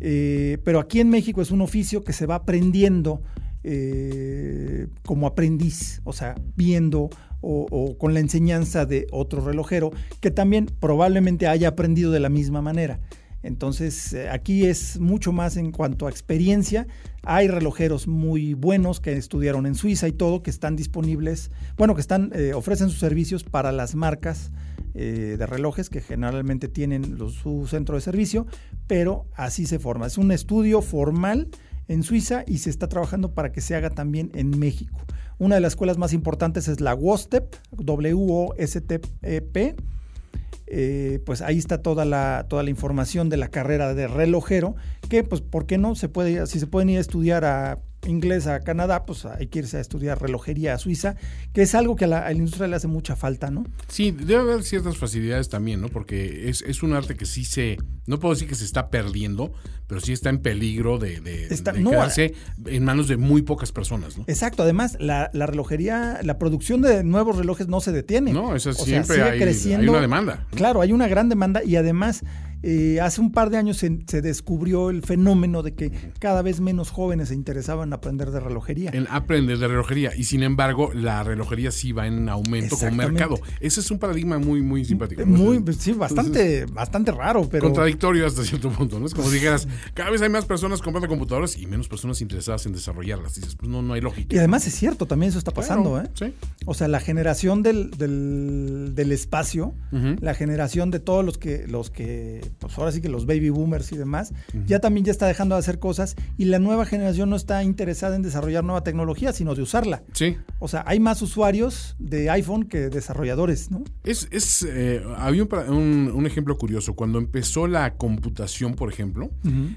Speaker 1: Eh, pero aquí en México es un oficio que se va aprendiendo eh, como aprendiz, o sea, viendo o, con la enseñanza de otro relojero que también probablemente haya aprendido de la misma manera. Entonces, eh, aquí es mucho más en cuanto a experiencia. Hay relojeros muy buenos que estudiaron en Suiza y todo, que están disponibles, bueno, que están, ofrecen sus servicios para las marcas eh, de relojes que generalmente tienen su centro de servicio, pero así se forma. Es un estudio formal en Suiza y se está trabajando para que se haga también en México. Una de las escuelas más importantes es la WOSTEP, W-O-S-T-E-P. Eh, pues ahí está toda la, toda la información de la carrera de relojero, que pues, ¿por qué no? Se puede, si se pueden ir a estudiar a inglés a Canadá, pues hay que irse a estudiar relojería a Suiza, que es algo que a la, industria le hace mucha falta, ¿no?
Speaker 2: Sí, debe haber ciertas facilidades también, ¿no? Porque es, es un arte que sí se, no puedo decir que se está perdiendo, pero sí está en peligro de, de, quedarse en manos de muy pocas personas, ¿no?
Speaker 1: Exacto, además la, la, relojería, la producción de nuevos relojes no se detiene.
Speaker 2: No, eso siempre hay, creciendo. hay una demanda.
Speaker 1: Claro, hay una gran demanda y además eh, hace un par de años se, descubrió el fenómeno de que cada vez menos jóvenes se interesaban en aprender de relojería.
Speaker 2: En aprender de relojería. Y sin embargo, la relojería sí va en aumento como mercado. Ese es un paradigma muy, muy simpático.
Speaker 1: Muy, sí, bastante, bastante raro, pero.
Speaker 2: Contradictorio hasta cierto punto, ¿no? Es como dijeras, cada vez hay más personas comprando computadoras y menos personas interesadas en desarrollarlas. Dices, pues no, no hay lógica.
Speaker 1: Y además es cierto, también eso está pasando, ¿eh? Sí. O sea, la generación del, del, espacio, la generación de todos los que, los que pues ahora sí que los baby boomers y demás, ya también ya está dejando de hacer cosas y la nueva generación no está interesada en desarrollar nueva tecnología, sino de usarla.
Speaker 2: Sí.
Speaker 1: O sea, hay más usuarios de iPhone que desarrolladores, ¿no?
Speaker 2: Es, es eh, había un, un, ejemplo curioso. Cuando empezó la computación, por ejemplo,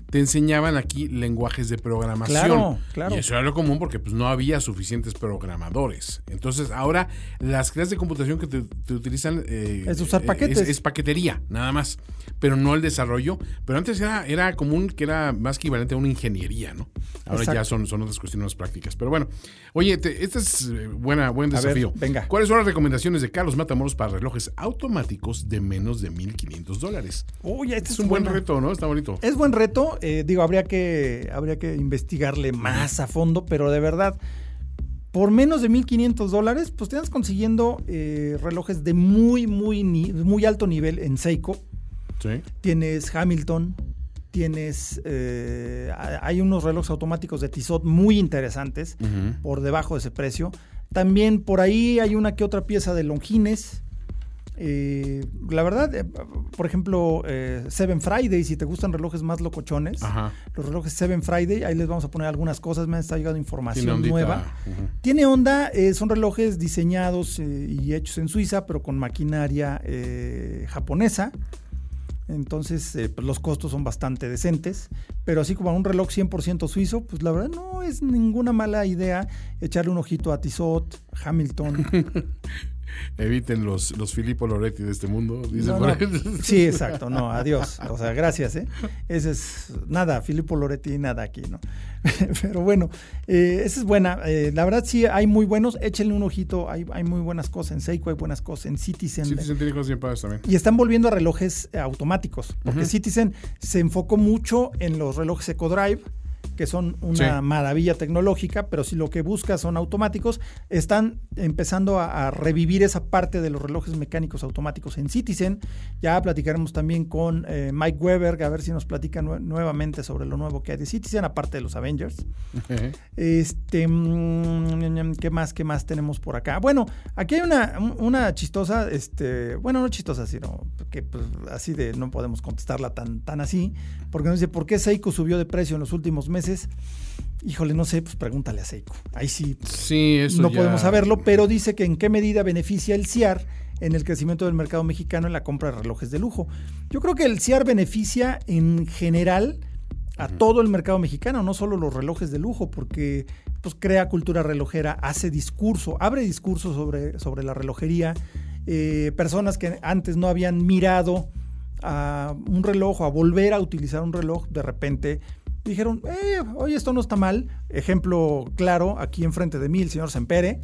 Speaker 2: te enseñaban aquí lenguajes de programación.
Speaker 1: Claro, claro.
Speaker 2: Y eso era lo común porque pues, no había suficientes programadores. Entonces, ahora las clases de computación que te, utilizan...
Speaker 1: Eh, es usar paquetes.
Speaker 2: Es, paquetería, nada más. Pero no el desarrollo. Pero antes era, era común que era más equivalente a una ingeniería, ¿no? Ahora ya son, son otras cuestiones más prácticas. Pero bueno, oye, este es eh, buena, buen desafío.
Speaker 1: venga.
Speaker 2: ¿Cuáles son las recomendaciones de Carlos Matamoros para relojes automáticos de menos de 1.500 dólares?
Speaker 1: Oye, este
Speaker 2: es, un buen reto, ¿no? Está bonito.
Speaker 1: Es buen reto. Eh, digo, habría que, habría que investigarle más a fondo, pero de verdad por menos de 1.500 dólares, pues te estás consiguiendo eh, relojes de muy, muy, muy alto nivel en Seiko. Tienes Hamilton, tienes. Eh, hay unos relojes automáticos de Tissot muy interesantes por debajo de ese precio. También por ahí hay una que otra pieza de Longines. Eh, la verdad, eh, por ejemplo, Seven Friday, si te gustan relojes más locochones, los relojes Seven Friday, ahí les vamos a poner algunas cosas, me está llegando información nueva. Tiene onda, son relojes diseñados y hechos en Suiza, pero con maquinaria japonesa. Entonces, eh, pues los costos son bastante decentes. Pero así como a un reloj 100% suizo, pues la verdad no es ninguna mala idea echarle un ojito a Tissot, Hamilton.
Speaker 2: Eviten los, los Filippo Loretti de este mundo.
Speaker 1: Sí, exacto. No, adiós. O sea, gracias. ¿eh? Ese es nada, Filippo Loretti, nada aquí, ¿no? Pero bueno, eh, esa es buena. Eh, la verdad, sí, hay muy buenos. Échenle un ojito. Hay, hay muy buenas cosas en Seiko, hay buenas cosas en Citizen.
Speaker 2: Citizen tiene cosas bien también.
Speaker 1: Y están volviendo a relojes automáticos. Porque Citizen se enfocó mucho en los relojes EcoDrive que son una maravilla tecnológica, pero si lo que buscas son automáticos, están empezando a, revivir esa parte de los relojes mecánicos automáticos en Citizen. Ya platicaremos también con eh, Mike Weber, a ver si nos platica nuevamente sobre lo nuevo que hay de Citizen, aparte de los Avengers. Este, mm, ¿qué más, qué más tenemos por acá? Bueno, aquí hay una, una chistosa, este, bueno, no chistosa, sino que pues, así de no podemos contestarla tan, tan así, porque nos dice, ¿por qué Seiko subió de precio en los últimos meses? Híjole, no sé, pues pregúntale a Seiko. Ahí sí,
Speaker 2: sí eso
Speaker 1: no podemos saberlo, pero dice que en qué medida beneficia el CIAR en el crecimiento del mercado mexicano en la compra de relojes de lujo. Yo creo que el CIAR beneficia en general a todo el mercado mexicano, no solo los relojes de lujo, porque pues, crea cultura relojera, hace discurso, abre discurso sobre, sobre la relojería. Eh, personas que antes no habían mirado a un reloj o a volver a utilizar un reloj, de repente dijeron, eh, esto no está mal. Ejemplo claro, aquí enfrente de mí, el señor Sempere,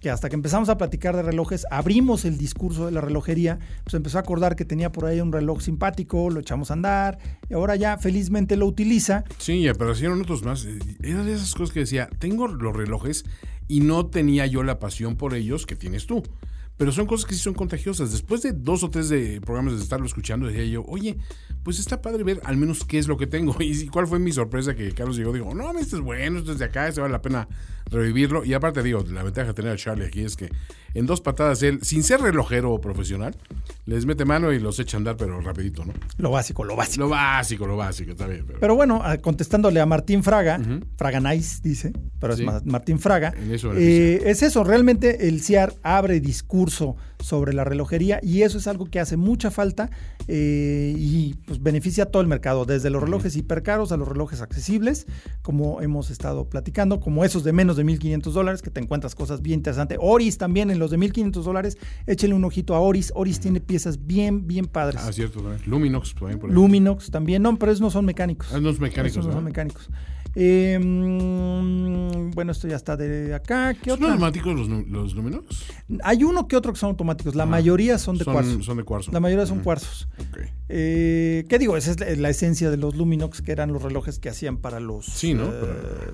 Speaker 1: que hasta que empezamos a platicar de relojes, abrimos el discurso de la relojería, pues empezó a acordar que tenía por ahí un reloj simpático, lo echamos a andar, y ahora ya felizmente lo utiliza.
Speaker 2: Sí, pero hicieron otros más. Eh, era de esas cosas que decía, tengo los relojes y no tenía yo la pasión por ellos que tienes tú pero son cosas que sí son contagiosas. Después de dos o tres de programas de estarlo escuchando, decía yo, oye, pues está padre ver al menos qué es lo que tengo. Y cuál fue mi sorpresa que Carlos llegó, dijo, no, este es bueno, esto es de acá, se vale la pena revivirlo. Y aparte digo, la ventaja de tener a Charlie aquí es que en dos patadas él, sin ser relojero profesional, les mete mano y los echa a andar, pero rapidito, ¿no?
Speaker 1: Lo básico, lo básico.
Speaker 2: Lo básico, lo básico, está bien.
Speaker 1: Pero, bueno, contestándole a Martín Fraga, Fraga Nice dice, pero es Martín Fraga, eh, es eso, realmente el CIAR abre discurso sobre la relojería y eso es algo que hace mucha falta eh, y pues beneficia a todo el mercado, desde los relojes hipercaros a los relojes accesibles, como hemos estado platicando, como esos de menos de 1.500 dólares, que te encuentras cosas bien interesantes. Oris también en los de 1.500 dólares, échenle un ojito a Oris. Oris tiene piezas bien, bien padres.
Speaker 2: Ah, cierto, Luminox también por
Speaker 1: Luminox también, no, pero esos no son mecánicos.
Speaker 2: Ah, no son mecánicos.
Speaker 1: no son mecánicos. Eh, bueno, esto ya está de acá.
Speaker 2: ¿Son automáticos los, Luminox?
Speaker 1: Hay uno que otro que son automáticos. La mayoría son de cuarzo.
Speaker 2: Son de cuarzo.
Speaker 1: La mayoría son cuarzos. Eh, ¿Qué digo? Esa es la, esencia de los Luminox, que eran los relojes que hacían para los.
Speaker 2: Sí, ¿no?
Speaker 1: Eh,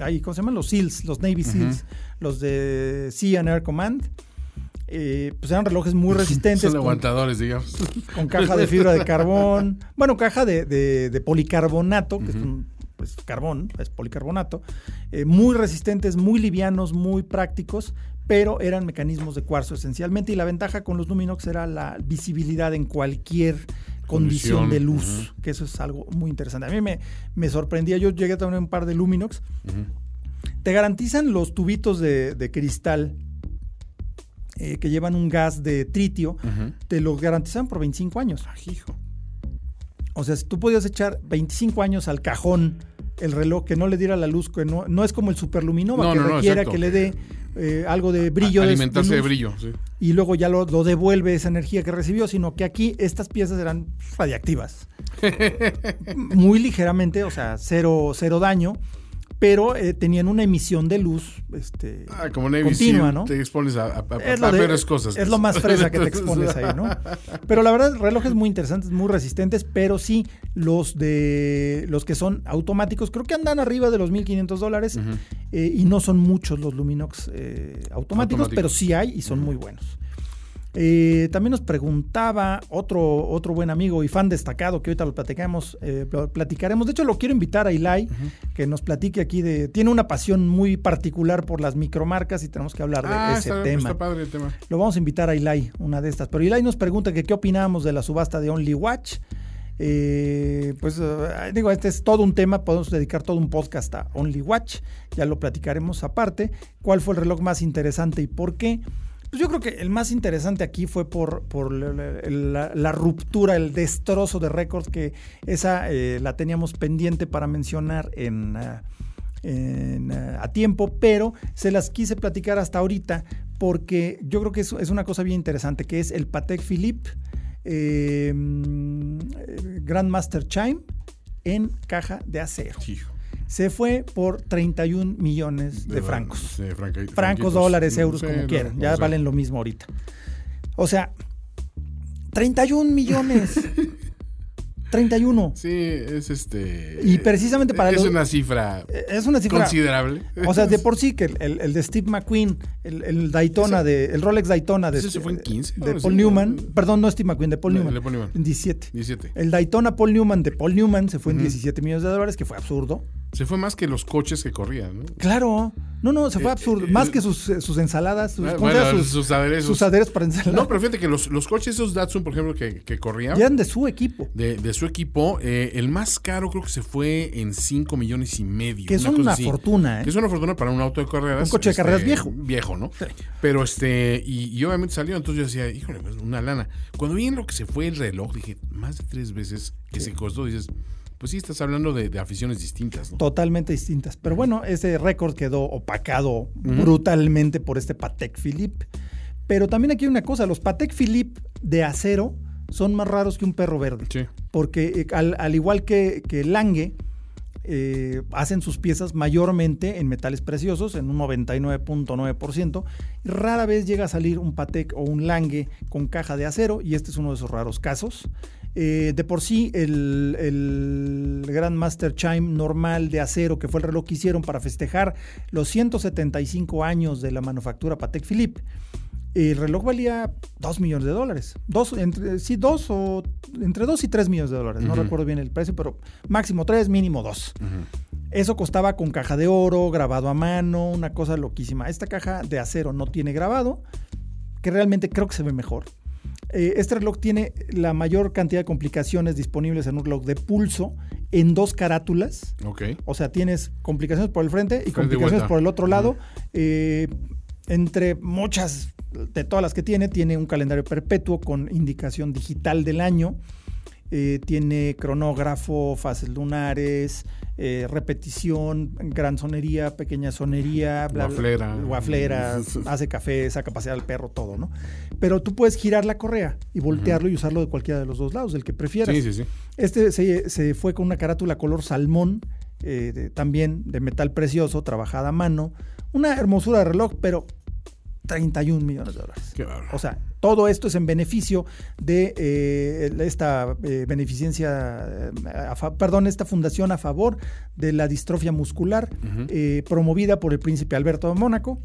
Speaker 1: ahí, ¿Cómo se llaman? Los SEALs, los Navy SEALs, los de Sea and Air Command. Eh, pues eran relojes muy resistentes.
Speaker 2: Son aguantadores, digamos.
Speaker 1: Con caja de fibra de carbón. Bueno, caja de, policarbonato, que es un pues, carbón, es policarbonato, eh, muy resistentes, muy livianos, muy prácticos, pero eran mecanismos de cuarzo esencialmente y la ventaja con los Luminox era la visibilidad en cualquier condición, de luz, que eso es algo muy interesante. A mí me, me sorprendía, yo llegué a tener un par de Luminox, te garantizan los tubitos de, cristal eh, que llevan un gas de tritio, te lo garantizan por 25 años.
Speaker 2: Ah, hijo.
Speaker 1: O sea, si tú podías echar 25 años al cajón el reloj que no le diera la luz, que no, no es como el superluminova que requiera que le dé eh, algo de brillo.
Speaker 2: alimentarse de, brillo, sí.
Speaker 1: Y luego ya lo, lo, devuelve esa energía que recibió, sino que aquí estas piezas eran radiactivas. Muy ligeramente, o sea, cero, cero daño pero eh, tenían una emisión de luz este,
Speaker 2: ah, como continua, ¿no? Te expones a, a, cosas.
Speaker 1: Es lo más fresa que te expones ahí, ¿no? Pero la verdad, relojes muy interesantes, muy resistentes, pero sí los de los que son automáticos, creo que andan arriba de los 1.500 dólares eh, y no son muchos los Luminox eh, automáticos, pero sí hay y son muy buenos. Eh, también nos preguntaba otro, otro buen amigo y fan destacado que ahorita lo platicamos, eh, platicaremos. De hecho, lo quiero invitar a Ilai, que nos platique aquí de. Tiene una pasión muy particular por las micromarcas y tenemos que hablar de ah, ese tema. Lo vamos a invitar a Ilai, una de estas. Pero Ilai nos pregunta que qué opinamos de la subasta de Only Watch. Eh, pues digo, este es todo un tema, podemos dedicar todo un podcast a Only Watch, ya lo platicaremos aparte. ¿Cuál fue el reloj más interesante y por qué? Pues yo creo que el más interesante aquí fue por, la, ruptura, el destrozo de récords, que esa eh, la teníamos pendiente para mencionar en, ah, ah, a tiempo, pero se las quise platicar hasta ahorita porque yo creo que es, una cosa bien interesante, que es el Patek Philippe eh, Grandmaster Chime en caja de acero se fue por 31 millones de, francos. francos, dólares, euros, como quieran. Ya valen lo mismo ahorita. O sea, 31 millones. 31.
Speaker 2: Sí, es este.
Speaker 1: Y precisamente para.
Speaker 2: Es una cifra.
Speaker 1: Es una cifra.
Speaker 2: Considerable.
Speaker 1: O sea, de por sí que el, de Steve McQueen, el, Daytona, de, el Rolex Daytona de.
Speaker 2: se fue en 15.
Speaker 1: De Paul Newman. Perdón, no Steve McQueen, de Paul Newman. En 17.
Speaker 2: 17.
Speaker 1: El Daytona Paul Newman de Paul Newman se fue en 17 millones de dólares, que fue absurdo.
Speaker 2: Se fue más que los coches que corrían, ¿no?
Speaker 1: Claro. No, no, se fue eh, absurdo. Eh, más que sus, eh, sus ensaladas, sus,
Speaker 2: ah, sus, sus, aderezos.
Speaker 1: Sus aderezos para ensaladas.
Speaker 2: No, pero fíjate que los, los coches, esos Datsun, por ejemplo, que, que corrían.
Speaker 1: eran de su equipo.
Speaker 2: De, de su equipo. el más caro creo que se fue en 5 millones y medio.
Speaker 1: Que es una, fortuna, ¿eh?
Speaker 2: Que es una fortuna para un auto de carreras.
Speaker 1: Un coche de carreras este, viejo.
Speaker 2: Viejo, ¿no? Pero este, y, obviamente salió, entonces yo decía, híjole, pues, una lana. Cuando vi en lo que se fue el reloj, dije, más de tres veces que se costó, dices, pues sí, estás hablando de, aficiones distintas. ¿no?
Speaker 1: Totalmente distintas. Pero bueno, ese récord quedó opacado brutalmente por este Patek Philippe. Pero también aquí hay una cosa, los Patek Philippe de acero son más raros que un perro verde.
Speaker 2: Sí.
Speaker 1: Porque eh, al, igual que, que Lange, eh, hacen sus piezas mayormente en metales preciosos, en un 99.9%. Rara vez llega a salir un Patek o un Lange con caja de acero y este es uno de esos raros casos. Eh, de por sí, el, el Grandmaster Chime normal de acero, que fue el reloj que hicieron para festejar los 175 años de la manufactura Patek Philippe, El reloj valía 2 millones de dólares. Dos, entre, sí, dos o entre 2 y 3 millones de dólares. No recuerdo bien el precio, pero máximo 3, mínimo 2. Eso costaba con caja de oro, grabado a mano, una cosa loquísima. Esta caja de acero no tiene grabado, que realmente creo que se ve mejor. Eh, este reloj tiene la mayor cantidad de complicaciones disponibles en un reloj de pulso en dos carátulas.
Speaker 2: Ok.
Speaker 1: O sea, tienes complicaciones por el frente y complicaciones por el otro lado. Eh, entre muchas de todas las que tiene, tiene un calendario perpetuo con indicación digital del año. Eh, tiene cronógrafo, fases lunares, eh, repetición, gran sonería, pequeña sonería, guaflera, hace café, saca pasear al perro, todo, ¿no? Pero tú puedes girar la correa y voltearlo y usarlo de cualquiera de los dos lados, del que prefieras.
Speaker 2: Sí, sí, sí.
Speaker 1: Este se, fue con una carátula color salmón, eh, también de metal precioso, trabajada a mano. Una hermosura de reloj, pero 31 millones de dólares. o sea, todo esto es en beneficio de eh, esta eh, beneficencia, eh, perdón, esta fundación a favor de la distrofia muscular, promovida por el príncipe Alberto de Mónaco.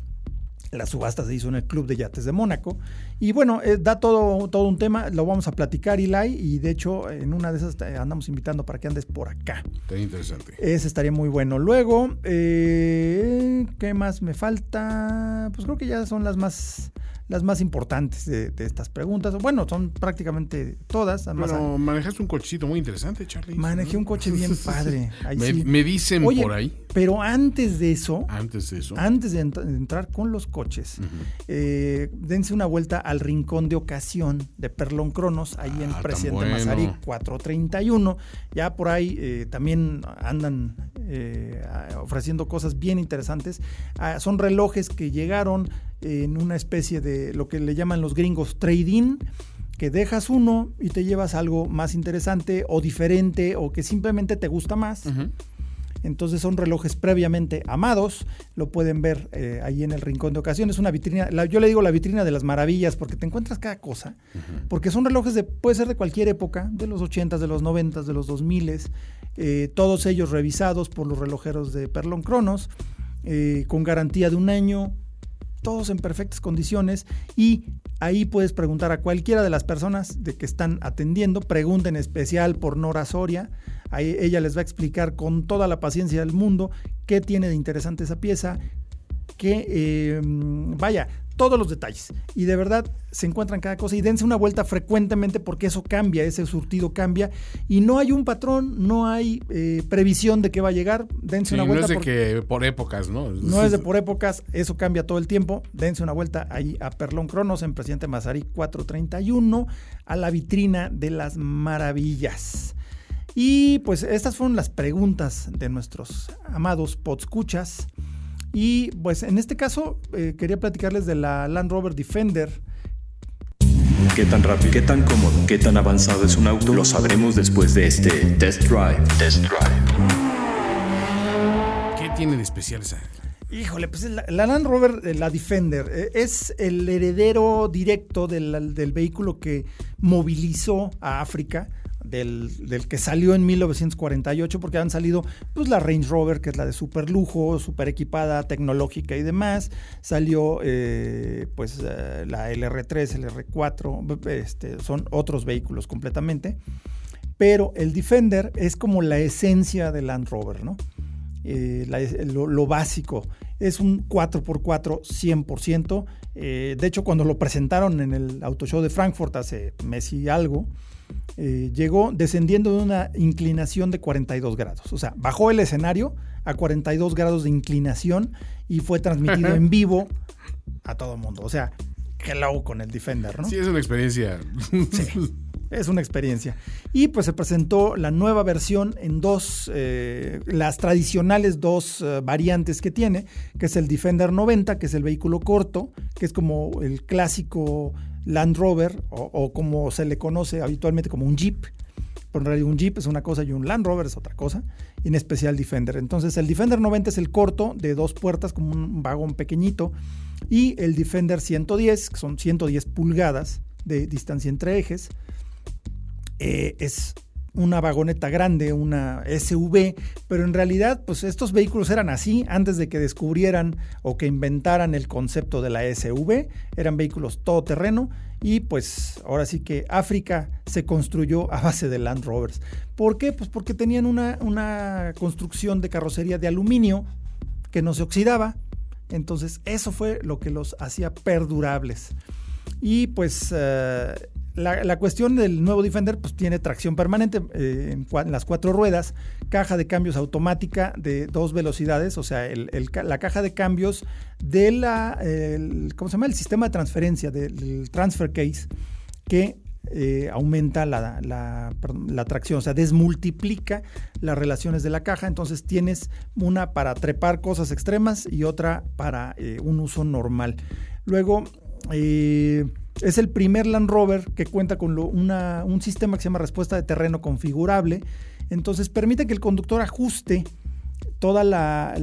Speaker 1: La subasta se hizo en el Club de Yates de Mónaco. Y bueno, eh, da todo, todo un tema, lo vamos a platicar, Eli, y de hecho en una de esas andamos invitando para que andes por acá.
Speaker 2: Está interesante.
Speaker 1: Ese estaría muy bueno. Luego, eh, ¿qué más me falta? Pues creo que ya son las más las más importantes de, estas preguntas. Bueno, son prácticamente todas.
Speaker 2: Bueno, manejaste un cochecito muy interesante, Charlie.
Speaker 1: Manejé un coche bien padre.
Speaker 2: me, dicen por ahí.
Speaker 1: Pero antes de eso,
Speaker 2: antes de eso,
Speaker 1: antes de, entrar con los coches, eh, dense una vuelta al rincón de ocasión de Perlon Cronos, ahí en ah, Presidente Mazarí 431. Ya por ahí eh, también andan eh, ofreciendo cosas bien interesantes. Ah, son relojes que llegaron en una especie de lo que le llaman los gringos trading, que dejas uno y te llevas algo más interesante o diferente o que simplemente te gusta más. Entonces son relojes previamente amados, lo pueden ver eh, ahí en el rincón de ocasiones, una vitrina, yo le digo la vitrina de las maravillas porque te encuentras cada cosa, porque son relojes de, puede ser de cualquier época, de los 80s, de los 90s, de los 2000s, eh, todos ellos revisados por los relojeros de Perlon Cronos, eh, con garantía de un año, todos en perfectas condiciones y ahí puedes preguntar a cualquiera de las personas de que están atendiendo, pregunta en especial por Nora Soria, ahí ella les va a explicar con toda la paciencia del mundo qué tiene de interesante esa pieza, que eh, vaya, todos los detalles. Y de verdad se encuentran cada cosa y dense una vuelta frecuentemente porque eso cambia, ese surtido cambia. Y no hay un patrón, no hay eh, previsión de que va a llegar. Dense una vuelta.
Speaker 2: No es de que por épocas, ¿no?
Speaker 1: No es de por épocas, eso cambia todo el tiempo. Dense una vuelta ahí a Perlón Cronos en Presidente Mazarí 431 a la vitrina de las maravillas. Y pues estas fueron las preguntas de nuestros amados podscuchas. Y pues en este caso eh, quería platicarles de la Land Rover Defender.
Speaker 3: ¿Qué tan rápido, qué tan cómodo, qué tan avanzado es un auto? Lo sabremos después de este Test Drive. Test Drive.
Speaker 2: ¿Qué tiene de especial esa?
Speaker 1: Híjole, pues la, Land Rover, eh, la Defender, eh, es el heredero directo del, del vehículo que movilizó a África del, que salió en 1948, porque han salido pues, la Range Rover, que es la de super lujo, super equipada, tecnológica y demás. Salió eh, pues eh, la LR3, el R4, este, son otros vehículos completamente. Pero el Defender es como la esencia del Land Rover, ¿no? Eh, lo, básico. Es un 4x4 100%. de hecho, cuando lo presentaron en el Auto Show de Frankfurt hace mes y algo, eh, llegó descendiendo de una inclinación de 42 grados. O sea, bajó el escenario a 42 grados de inclinación y fue transmitido en vivo a todo el mundo. O sea, hello con el Defender, ¿no?
Speaker 2: Sí, es una experiencia.
Speaker 1: Sí, es una experiencia. Y pues se presentó la nueva versión en dos, eh, las tradicionales dos eh, variantes que tiene, que es el Defender 90, que es el vehículo corto, que es como el clásico Land Rover o, como se le conoce habitualmente como un Jeep. En realidad un Jeep es una cosa y un Land Rover es otra cosa, en especial Defender. Entonces el Defender 90 es el corto de dos puertas como un vagón pequeñito y el Defender 110, que son 110 pulgadas de distancia entre ejes, eh, es una vagoneta grande, una SUV, pero en realidad pues estos vehículos eran así antes de que descubrieran o que inventaran el concepto de la SUV, eran vehículos todoterreno y pues ahora sí que África se construyó a base de Land Rovers. ¿Por qué? Pues porque tenían una, una construcción de carrocería de aluminio que no se oxidaba, entonces eso fue lo que los hacía perdurables. Y pues eh, la, cuestión del nuevo Defender pues tiene tracción permanente eh, en, las cuatro ruedas, caja de cambios automática de dos velocidades, o sea, la caja de cambios de la, ¿cómo se llama? El sistema de transferencia del transfer case que eh, aumenta la, la, tracción, o sea, desmultiplica las relaciones de la caja, entonces tienes una para trepar cosas extremas y otra para eh, un uso normal. Luego, es el primer Land Rover que cuenta con un sistema que se llama respuesta de terreno configurable. Entonces permite que el conductor ajuste toda la,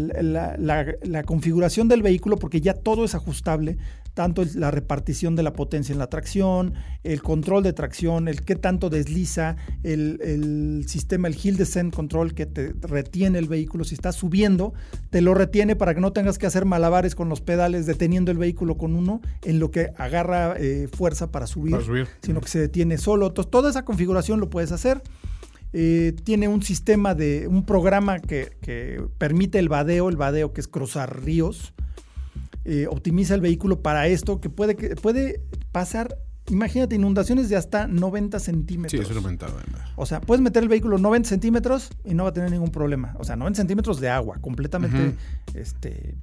Speaker 1: configuración del vehículo porque ya todo es ajustable tanto la repartición de la potencia en la tracción, el control de tracción, el qué tanto desliza, el, sistema, el hill descent control que te retiene el vehículo. Si estás subiendo, te lo retiene para que no tengas que hacer malabares con los pedales deteniendo el vehículo con uno en lo que agarra eh, fuerza para subir, sino que se detiene solo. Entonces, toda esa configuración lo puedes hacer. Eh, tiene un sistema de un programa que, que, permite el vadeo, el vadeo que es cruzar ríos. Eh, optimiza el vehículo para esto, que puede, que puede pasar, imagínate, inundaciones de hasta 90 centímetros.
Speaker 2: Sí, eso es aumentado.
Speaker 1: O sea, puedes meter el vehículo 90 centímetros y no va a tener ningún problema. O sea, 90 centímetros de agua, completamente, este,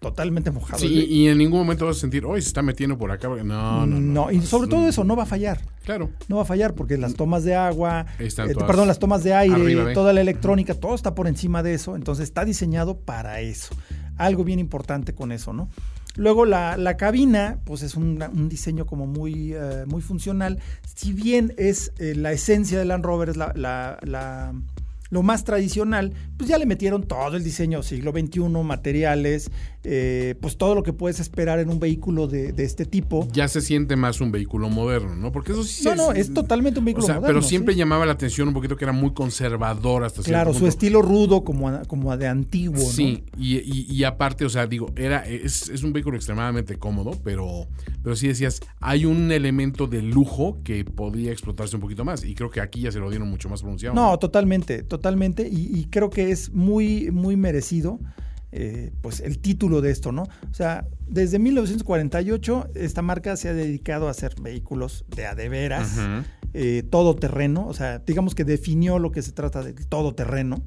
Speaker 1: totalmente mojado.
Speaker 2: Sí, y, en ningún momento vas a sentir, hoy se está metiendo por acá. No, no, no.
Speaker 1: No, y sobre todo eso, no va a fallar.
Speaker 2: Claro.
Speaker 1: No va a fallar porque las tomas de agua, eh, perdón, las tomas de aire, toda la electrónica, todo está por encima de eso. Entonces está diseñado para eso algo bien importante con eso, ¿no? Luego la, cabina, pues es un, diseño como muy, eh, muy funcional. Si bien es eh, la esencia de Land Rover, es la, la lo más tradicional, pues ya le metieron todo el diseño siglo XXI, materiales, eh, pues todo lo que puedes esperar en un vehículo de, este tipo.
Speaker 2: Ya se siente más un vehículo moderno, ¿no? Porque eso sí
Speaker 1: No, no, es totalmente un vehículo moderno.
Speaker 2: Pero siempre llamaba la atención un poquito que era muy conservador hasta
Speaker 1: Claro, su estilo rudo como, como de antiguo,
Speaker 2: Sí, y, aparte, o sea, digo, era es, un vehículo extremadamente cómodo, pero, pero sí decías, hay un elemento de lujo que podía explotarse un poquito más. Y creo que aquí ya se lo dieron mucho más pronunciado.
Speaker 1: No, totalmente, totalmente totalmente y, creo que es muy, muy merecido eh, pues el título de esto, ¿no? O sea, desde 1948 esta marca se ha dedicado a hacer vehículos de a de veras, eh, todo terreno, o sea, digamos que definió lo que se trata de todo terreno.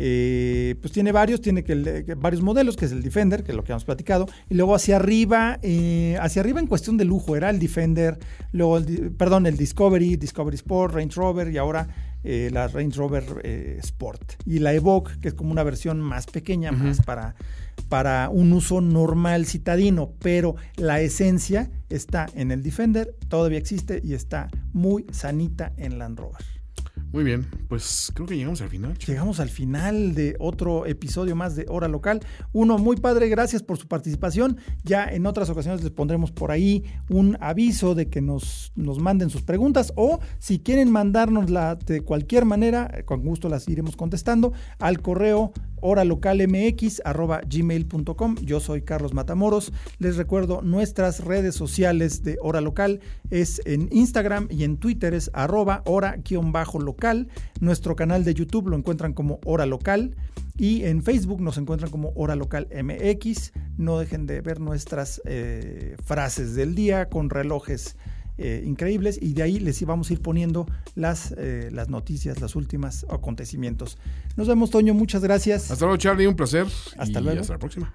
Speaker 1: Eh, pues tiene varios, tiene que, varios modelos, que es el Defender, que es lo que hemos platicado, y luego hacia arriba, eh, hacia arriba en cuestión de lujo, era el Defender, luego, el, perdón, el Discovery, Discovery Sport, Range Rover y ahora eh, la Range Rover Sport. Y la Evoque, que es como una versión más pequeña, más para, para un uso normal citadino, pero la esencia está en el Defender, todavía existe y está muy sanita en Land Rover.
Speaker 2: Muy bien, pues creo que llegamos al final.
Speaker 1: Llegamos al final de otro episodio más de Hora Local. Uno muy padre, gracias por su participación. Ya en otras ocasiones les pondremos por ahí un aviso de que nos, nos manden sus preguntas o si quieren mandárnosla de cualquier manera, con gusto las iremos contestando al correo horalocalmx.gmail.com. Yo soy Carlos Matamoros. Les recuerdo nuestras redes sociales de Hora Local es en Instagram y en Twitter es arroba hora-local. Nuestro canal de YouTube lo encuentran como Hora Local. Y en Facebook nos encuentran como Hora Local MX. No dejen de ver nuestras eh, frases del día con relojes eh, increíbles y de ahí les íbamos a ir poniendo las, eh, las noticias, los últimos acontecimientos. Nos vemos, Toño, muchas gracias.
Speaker 2: Hasta luego, Charlie, un placer.
Speaker 1: Hasta luego.
Speaker 2: Hasta la próxima.